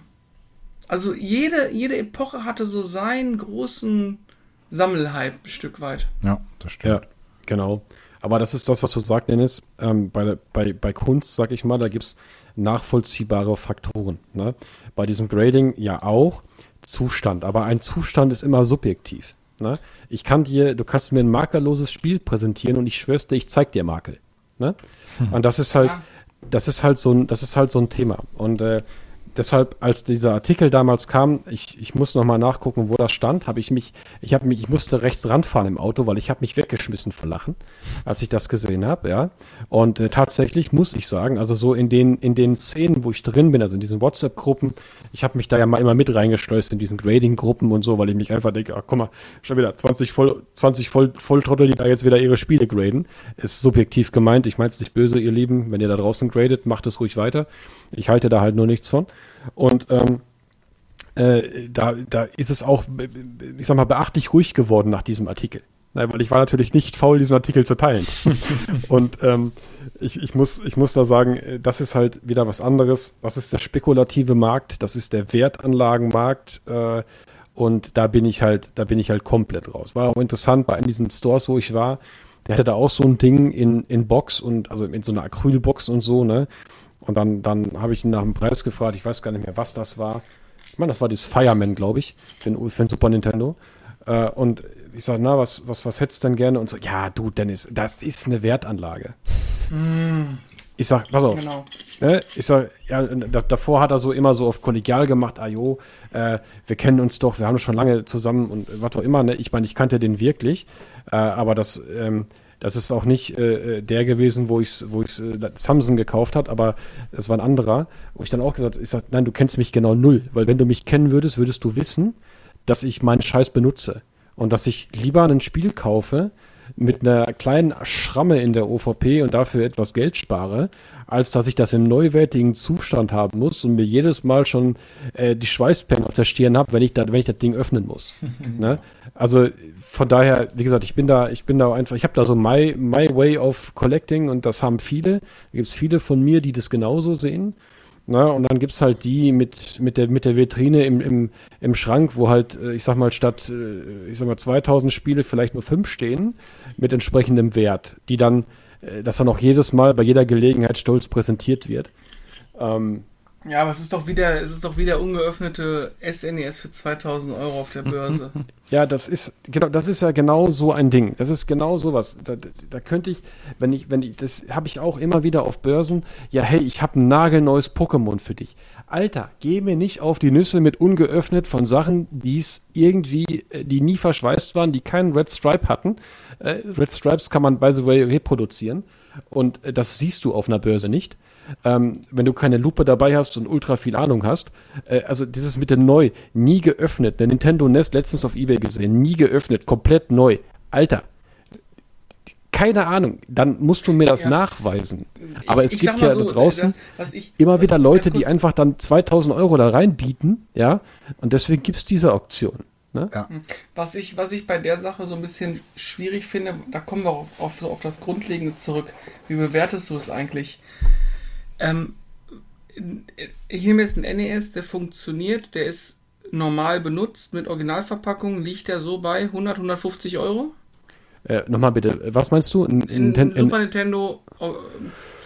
Also jede, jede Epoche hatte so seinen großen Sammelhype ein Stück weit.
Ja, das stimmt. Ja, genau. Aber das ist das, was du sagst, Dennis. Ähm, bei, bei, bei Kunst, sag ich mal, da gibt es nachvollziehbare Faktoren. Ne? Bei diesem Grading ja auch Zustand, aber ein Zustand ist immer subjektiv. Ne? Ich kann dir, du kannst mir ein makelloses Spiel präsentieren und ich schwör's dir, ich zeig dir Makel. Ne? Hm. Und das ist halt, ja. das ist halt so ein, das ist halt so ein Thema. Und äh, deshalb, als dieser Artikel damals kam, ich, ich muss nochmal nachgucken, wo das stand, habe ich mich, ich habe mich, ich musste rechts ranfahren im Auto, weil ich habe mich weggeschmissen vor Lachen, als ich das gesehen habe, ja. Und äh, tatsächlich muss ich sagen, also so in den, in den Szenen, wo ich drin bin, also in diesen WhatsApp-Gruppen, ich habe mich da ja mal immer mit reingeschleust in diesen Grading-Gruppen und so, weil ich mich einfach denke, ach guck mal, schon wieder 20 voll, 20 voll, Volltrottel, die da jetzt wieder ihre Spiele graden. Ist subjektiv gemeint, ich meine es nicht böse, ihr Lieben, wenn ihr da draußen gradet, macht es ruhig weiter. Ich halte da halt nur nichts von. Und ähm, äh, da, da ist es auch, ich sag mal, beachtlich ruhig geworden nach diesem Artikel. Nein, weil ich war natürlich nicht faul, diesen Artikel zu teilen. [laughs] und ähm, ich, ich, muss, ich muss da sagen, das ist halt wieder was anderes. Das ist der spekulative Markt, das ist der Wertanlagenmarkt. Äh, und da bin ich halt, da bin ich halt komplett raus. War auch interessant bei diesen Stores, wo ich war. Der hatte da auch so ein Ding in, in Box und also in so einer Acrylbox und so, ne? Und dann, dann habe ich ihn nach dem Preis gefragt. Ich weiß gar nicht mehr, was das war. Ich meine, das war dieses Fireman, glaube ich, für den, für den Super Nintendo. Äh, und ich sage, na, was, was, was hättest du denn gerne? Und so, ja, du, Dennis, das ist eine Wertanlage. Mm. Ich sag, pass auf. Genau. Ne? Ich sag, ja, davor hat er so immer so auf kollegial gemacht, ah jo, äh, wir kennen uns doch, wir haben schon lange zusammen und was auch immer, ne? Ich meine, ich kannte den wirklich, äh, aber das, ähm, das ist auch nicht äh, der gewesen, wo ich wo ich's, äh, Samsung gekauft hat, aber es war ein anderer, wo ich dann auch gesagt, ich sag, nein, du kennst mich genau null, weil wenn du mich kennen würdest, würdest du wissen, dass ich meinen Scheiß benutze. Und dass ich lieber ein Spiel kaufe mit einer kleinen Schramme in der OVP und dafür etwas Geld spare, als dass ich das im neuwertigen Zustand haben muss und mir jedes Mal schon äh, die Schweißperlen auf der Stirn habe, wenn ich da, wenn ich das Ding öffnen muss. [laughs] ne? Also von daher, wie gesagt, ich bin da, ich bin da einfach, ich habe da so my, my way of collecting und das haben viele. Da gibt es viele von mir, die das genauso sehen. Na, und dann gibt es halt die mit, mit, der, mit der Vitrine im, im, im Schrank, wo halt, äh, ich sag mal, statt, äh, ich sag mal, 2000 Spiele vielleicht nur fünf stehen, mit entsprechendem Wert, die dann, äh, das dann auch jedes Mal bei jeder Gelegenheit stolz präsentiert wird. Ähm,
ja, aber es ist doch wieder, es ist doch wieder ungeöffnete SNES für 2000 Euro auf der Börse. [laughs]
ja, das ist genau, das ist ja genau so ein Ding. Das ist genau sowas. Da, da könnte ich, wenn ich, wenn ich, das habe ich auch immer wieder auf Börsen. Ja, hey, ich habe ein nagelneues Pokémon für dich. Alter, geh mir nicht auf die Nüsse mit ungeöffnet von Sachen, die es irgendwie, äh, die nie verschweißt waren, die keinen Red Stripe hatten. Äh, Red Stripes kann man, by the way, reproduzieren. Und äh, das siehst du auf einer Börse nicht ähm, wenn du keine Lupe dabei hast und ultra viel Ahnung hast. Äh, also dieses mit dem Neu, nie geöffnet. Der Nintendo Nest letztens auf Ebay gesehen, nie geöffnet, komplett neu. Alter, keine Ahnung, dann musst du mir das ja. nachweisen. Aber ich, es gibt ja so, da draußen das, ich, immer wieder Leute, die einfach dann 2000 Euro da reinbieten, ja, und deswegen gibt es diese Auktion. Ne?
Ja. Was, ich, was ich bei der Sache so ein bisschen schwierig finde, da kommen wir auf, auf, so auf das Grundlegende zurück. Wie bewertest du es eigentlich? Ähm, ich nehme jetzt einen NES, der funktioniert, der ist normal benutzt mit Originalverpackung, liegt der so bei 100, 150 Euro?
Äh, Nochmal bitte, was meinst du?
In, in, in Super Nintendo äh,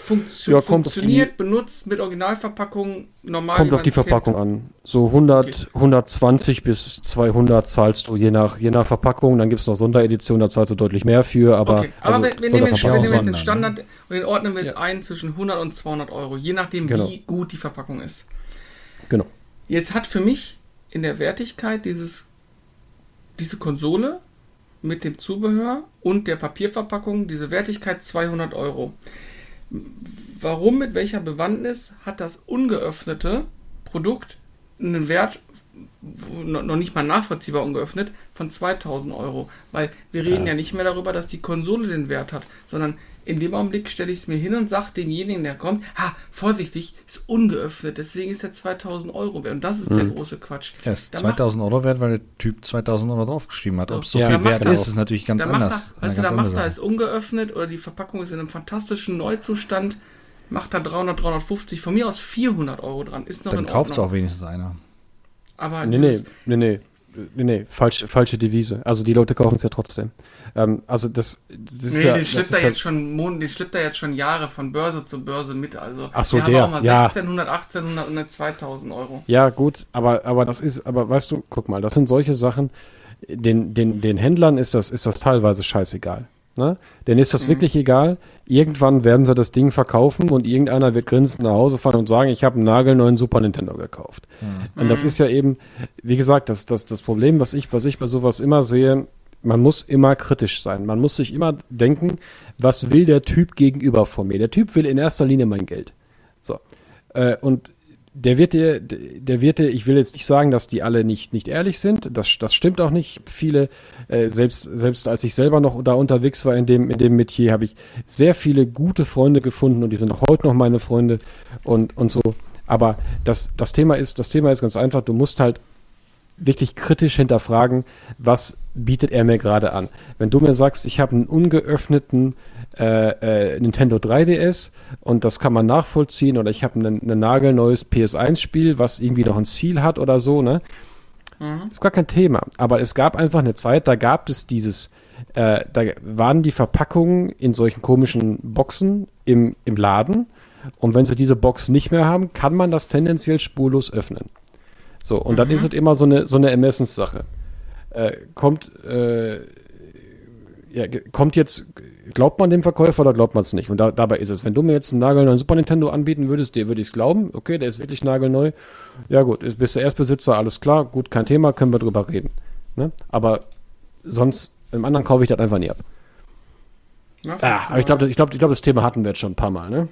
Funktio ja, funktioniert, die, benutzt mit Originalverpackung normal.
Kommt auf die Verpackung kennt. an. So 100, okay. 120 bis 200 zahlst du je nach, je nach Verpackung. Dann gibt es noch Sondereditionen, da zahlst du deutlich mehr für. Aber,
okay. aber also, wir, wir nehmen, jetzt, wir nehmen den Standard und den ordnen wir jetzt ja. ein zwischen 100 und 200 Euro, je nachdem, genau. wie gut die Verpackung ist.
Genau.
Jetzt hat für mich in der Wertigkeit dieses, diese Konsole mit dem Zubehör und der Papierverpackung diese Wertigkeit 200 Euro warum, mit welcher Bewandtnis hat das ungeöffnete Produkt einen Wert, noch nicht mal nachvollziehbar ungeöffnet, von 2000 Euro? Weil wir reden ja. ja nicht mehr darüber, dass die Konsole den Wert hat, sondern in dem Augenblick stelle ich es mir hin und sage demjenigen, der kommt, ha, vorsichtig, ist ungeöffnet, deswegen ist er 2000 Euro wert. Und das ist mhm. der große Quatsch.
Er ist da 2000 Euro wert, weil der Typ 2000 Euro draufgeschrieben hat. Ob es so ja, viel wert ist, ist natürlich ganz da anders.
Er, weißt du, da macht er es ungeöffnet oder die Verpackung ist in einem fantastischen Neuzustand, macht da 300, 350, von mir aus 400 Euro dran. Ist noch
Dann kauft es auch wenigstens einer.
Aber nee, nee, nee, nee. Nee, nee, falsche, falsche Devise. Also die Leute kaufen es ja trotzdem. Ähm, also das,
das ist nee, ja, den schlippt er jetzt schon den schlippt er jetzt schon Jahre von Börse zu Börse mit. Also
Ach so, der,
auch mal ja. 1600, 1800 und 2000 Euro.
Ja, gut, aber, aber das ist, aber weißt du, guck mal, das sind solche Sachen, den, den, den Händlern ist das, ist das teilweise scheißegal. Ne? Denen ist das mhm. wirklich egal. Irgendwann werden sie das Ding verkaufen und irgendeiner wird grinsend nach Hause fahren und sagen, ich habe einen nagelneuen Super Nintendo gekauft. Mhm. Und das ist ja eben, wie gesagt, das, das, das Problem, was ich, was ich bei sowas immer sehe, man muss immer kritisch sein. Man muss sich immer denken, was will der Typ gegenüber von mir? Der Typ will in erster Linie mein Geld. So. Äh, und der wird dir, der wird dir, ich will jetzt nicht sagen, dass die alle nicht, nicht ehrlich sind. Das, das stimmt auch nicht. Viele, äh, selbst, selbst als ich selber noch da unterwegs war in dem, in dem Metier, habe ich sehr viele gute Freunde gefunden und die sind auch heute noch meine Freunde und, und so. Aber das, das Thema ist, das Thema ist ganz einfach. Du musst halt wirklich kritisch hinterfragen, was bietet er mir gerade an. Wenn du mir sagst, ich habe einen ungeöffneten äh, äh, Nintendo 3DS und das kann man nachvollziehen oder ich habe ein, ein nagelneues PS1-Spiel, was irgendwie noch ein Ziel hat oder so, ne? Mhm. Ist gar kein Thema. Aber es gab einfach eine Zeit, da gab es dieses, äh, da waren die Verpackungen in solchen komischen Boxen im, im Laden und wenn sie diese Box nicht mehr haben, kann man das tendenziell spurlos öffnen. So, und mhm. dann ist es immer so eine, so eine Ermessenssache. Äh, kommt, äh, ja, kommt jetzt, glaubt man dem Verkäufer oder glaubt man es nicht? Und da, dabei ist es. Wenn du mir jetzt einen nagelneuen Super Nintendo anbieten würdest, dir würde ich es glauben. Okay, der ist wirklich nagelneu. Ja gut, bist du Erstbesitzer, alles klar, gut, kein Thema, können wir drüber reden. Ne? Aber sonst, im anderen kaufe ich das einfach nie ab. Ja, ah, aber ich glaube, ich glaub, ich glaub, das Thema hatten wir jetzt schon ein paar Mal, ne?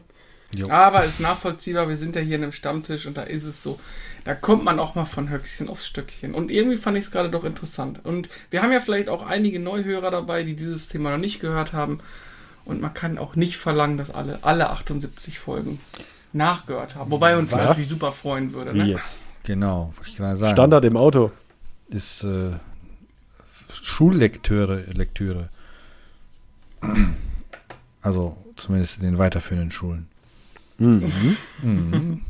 Jo.
Aber ist nachvollziehbar, wir sind ja hier in einem Stammtisch und da ist es so. Da kommt man auch mal von Höchstchen aufs Stöckchen. Und irgendwie fand ich es gerade doch interessant. Und wir haben ja vielleicht auch einige Neuhörer dabei, die dieses Thema noch nicht gehört haben. Und man kann auch nicht verlangen, dass alle, alle 78 Folgen nachgehört haben. Wobei uns
Was?
das wie super freuen würde.
Wie
Ne?
jetzt?
Genau, ich gerade sagen.
Standard im Auto.
ist äh, Schullektüre, Lektüre. Also zumindest in den weiterführenden Schulen.
Mhm.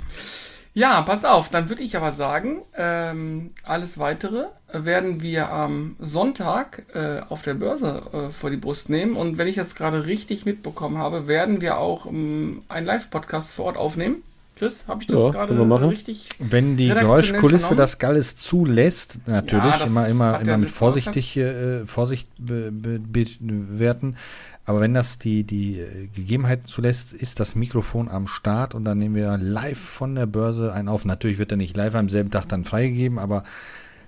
Ja, pass auf, dann würde ich aber sagen, ähm, alles weitere werden wir am Sonntag äh, auf der Börse äh, vor die Brust nehmen. Und wenn ich das gerade richtig mitbekommen habe, werden wir auch ähm, einen Live-Podcast vor Ort aufnehmen. Chris, habe ich das
Ja,
gerade richtig?
Wenn die Geräuschkulisse
vernommen?
das Galles zulässt, natürlich,
Ja,
immer, immer, immer mit vorsichtig, äh, Vorsicht be, be, bewerten. Aber wenn das die, die äh, Gegebenheiten zulässt, ist das Mikrofon am Start und dann nehmen wir live von der Börse einen auf. Natürlich wird er nicht live am selben Tag dann freigegeben, aber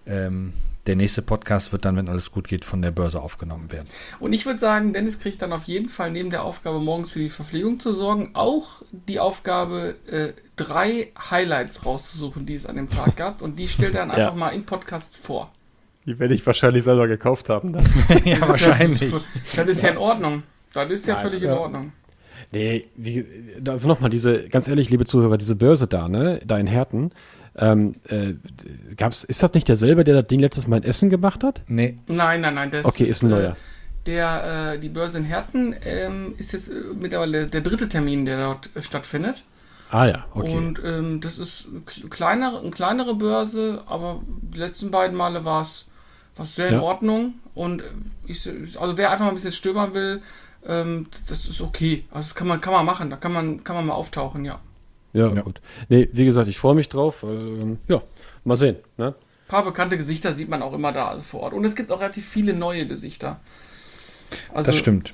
ähm, der nächste Podcast wird dann, wenn alles gut geht, von der Börse aufgenommen werden.
Und ich würde sagen, Dennis kriegt dann auf jeden Fall neben der Aufgabe, morgens für die Verpflegung zu sorgen, auch die Aufgabe, äh, drei Highlights rauszusuchen, die es an dem Tag gab. Und die stellt er dann
Ja.
einfach mal im Podcast vor.
Die werde ich wahrscheinlich selber gekauft haben. Dann. [laughs]
ja,
Das ist ja in Ordnung. Das ist ja
Nein,
völlig in
ja.
Ordnung.
Nee, wie, also nochmal, diese, ganz ehrlich, liebe Zuhörer, diese Börse da, ne, da in Herten, ähm, äh, gab's, ist das nicht derselbe, der das Ding letztes Mal in Essen gemacht hat?
Nee,
Nein, nein, nein. Das
Okay, ist ein
äh,
neuer.
Der, äh, die Börse in Herten ähm, ist jetzt äh, mittlerweile der dritte Termin, der dort äh, stattfindet.
Ah ja, okay.
Und ähm, das ist kl- kleinere, eine kleinere Börse, aber die letzten beiden Male war es sehr in
Ja.
Ordnung. Und äh, ich, also wer einfach mal ein bisschen stöbern will, ähm, das ist okay. Also das kann man, kann man machen, da kann man, kann man mal auftauchen, ja.
ja,
Ja.
gut. Nee, wie gesagt, ich freue mich drauf. Weil, ähm, ja, mal sehen. Ne?
Ein paar bekannte Gesichter sieht man auch immer da also vor Ort. Und es gibt auch relativ viele neue Gesichter. Also,
das stimmt.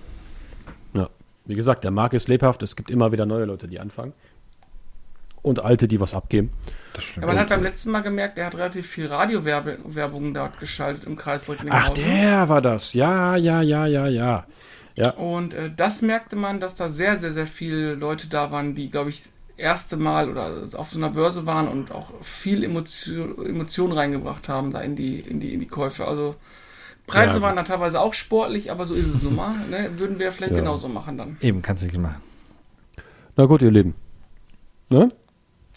Ja. Wie gesagt, der Markt ist lebhaft. Es gibt immer wieder neue Leute, die anfangen. Und alte, die was abgeben.
Das stimmt.
Ja, man hat beim letzten Mal gemerkt, er hat relativ viel Radiowerbung dort geschaltet im Kreis
Ach,
Recklinghausen.
der war das. Ja, ja, ja, ja, ja. Ja,
Und äh, das merkte man, dass da sehr, sehr, sehr viele Leute da waren, die, glaube ich, das erste Mal oder auf so einer Börse waren und auch viel Emotion, Emotion reingebracht haben da in die, in die, in die Käufe. Also Preise
Ja.
waren da teilweise auch sportlich, aber so ist es nun mal. Ne? Würden wir vielleicht
Ja.
genauso machen dann.
Eben, kannst du nicht machen.
na gut, ihr Lieben. Ne?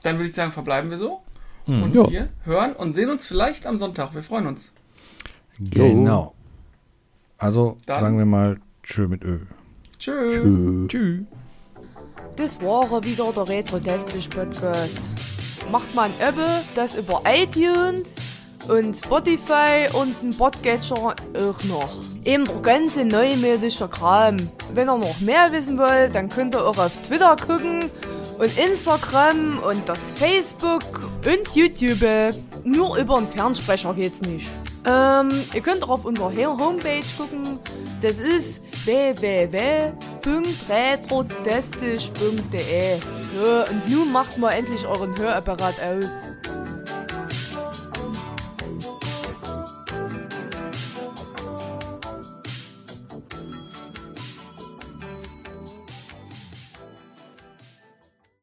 Dann würde ich sagen, verbleiben wir so.
Mhm.
Und
Ja.
wir hören und sehen uns vielleicht am Sonntag. Wir freuen uns.
Genau. Also
Dann-
sagen wir mal Tschö mit Ö.
Tschö.
Tschüss.
Das war wieder der Retro-Testisch Podcast. Macht man Ebbe, das über iTunes und Spotify und ein Podcatcher auch noch. Eben der ganze neumodische Kram. Wenn ihr noch mehr wissen wollt, dann könnt ihr auch auf Twitter gucken und Instagram und das Facebook und YouTube. Nur über einen Fernsprecher geht's nicht. Ähm, ihr könnt auch auf unserer Homepage gucken. Das ist www.retrotestisch.de. So, und nun macht mal endlich euren Hörapparat aus.